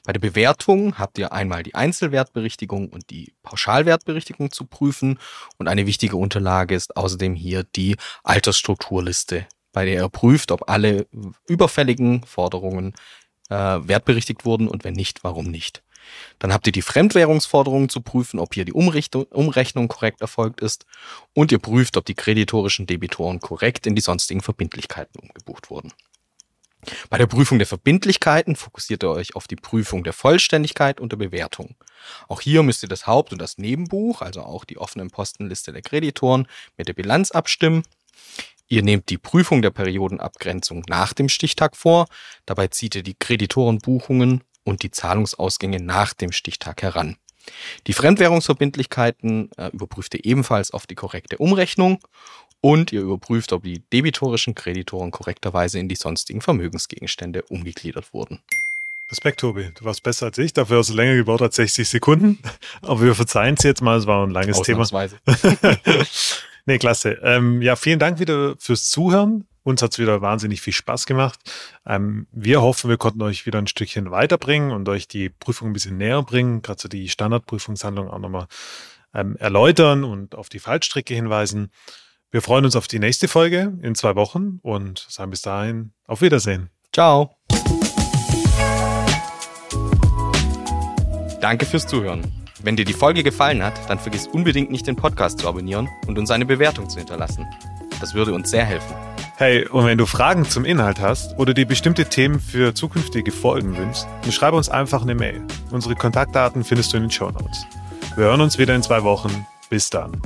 Bei der Bewertung habt ihr einmal die Einzelwertberichtigung und die Pauschalwertberichtigung zu prüfen und eine wichtige Unterlage ist außerdem hier die Altersstrukturliste, bei der ihr prüft, ob alle überfälligen Forderungen äh, wertberichtigt wurden und wenn nicht, warum nicht. Dann habt ihr die Fremdwährungsforderungen zu prüfen, ob hier die Umrichtung, Umrechnung korrekt erfolgt ist. Und ihr prüft, ob die kreditorischen Debitoren korrekt in die sonstigen Verbindlichkeiten umgebucht wurden. Bei der Prüfung der Verbindlichkeiten fokussiert ihr euch auf die Prüfung der Vollständigkeit und der Bewertung. Auch hier müsst ihr das Haupt- und das Nebenbuch, also auch die offenen Postenliste der Kreditoren, mit der Bilanz abstimmen. Ihr nehmt die Prüfung der Periodenabgrenzung nach dem Stichtag vor. Dabei zieht ihr die Kreditorenbuchungen und die Zahlungsausgänge nach dem Stichtag heran. Die Fremdwährungsverbindlichkeiten äh, überprüft ihr ebenfalls auf die korrekte Umrechnung und ihr überprüft, ob die debitorischen Kreditoren korrekterweise in die sonstigen Vermögensgegenstände umgegliedert wurden. Respekt, Tobi. Du warst besser als ich. Dafür hast du länger gebaut als 60 Sekunden. Aber wir verzeihen es jetzt mal. Es war ein langes Thema. *laughs* *laughs* nee, klasse. Ähm, ja, vielen Dank wieder fürs Zuhören. Uns hat es wieder wahnsinnig viel Spaß gemacht. Ähm, wir hoffen, wir konnten euch wieder ein Stückchen weiterbringen und euch die Prüfung ein bisschen näher bringen. Gerade so die Standardprüfungshandlung auch nochmal ähm, erläutern und auf die Fallstricke hinweisen. Wir freuen uns auf die nächste Folge in zwei Wochen und sagen bis dahin auf Wiedersehen. Ciao. Danke fürs Zuhören. Wenn dir die Folge gefallen hat, dann vergiss unbedingt nicht den Podcast zu abonnieren und uns eine Bewertung zu hinterlassen. Das würde uns sehr helfen. Hey, und wenn du Fragen zum Inhalt hast oder dir bestimmte Themen für zukünftige Folgen wünschst, dann schreibe uns einfach eine Mail. Unsere Kontaktdaten findest du in den Show Notes. Wir hören uns wieder in zwei Wochen. Bis dann.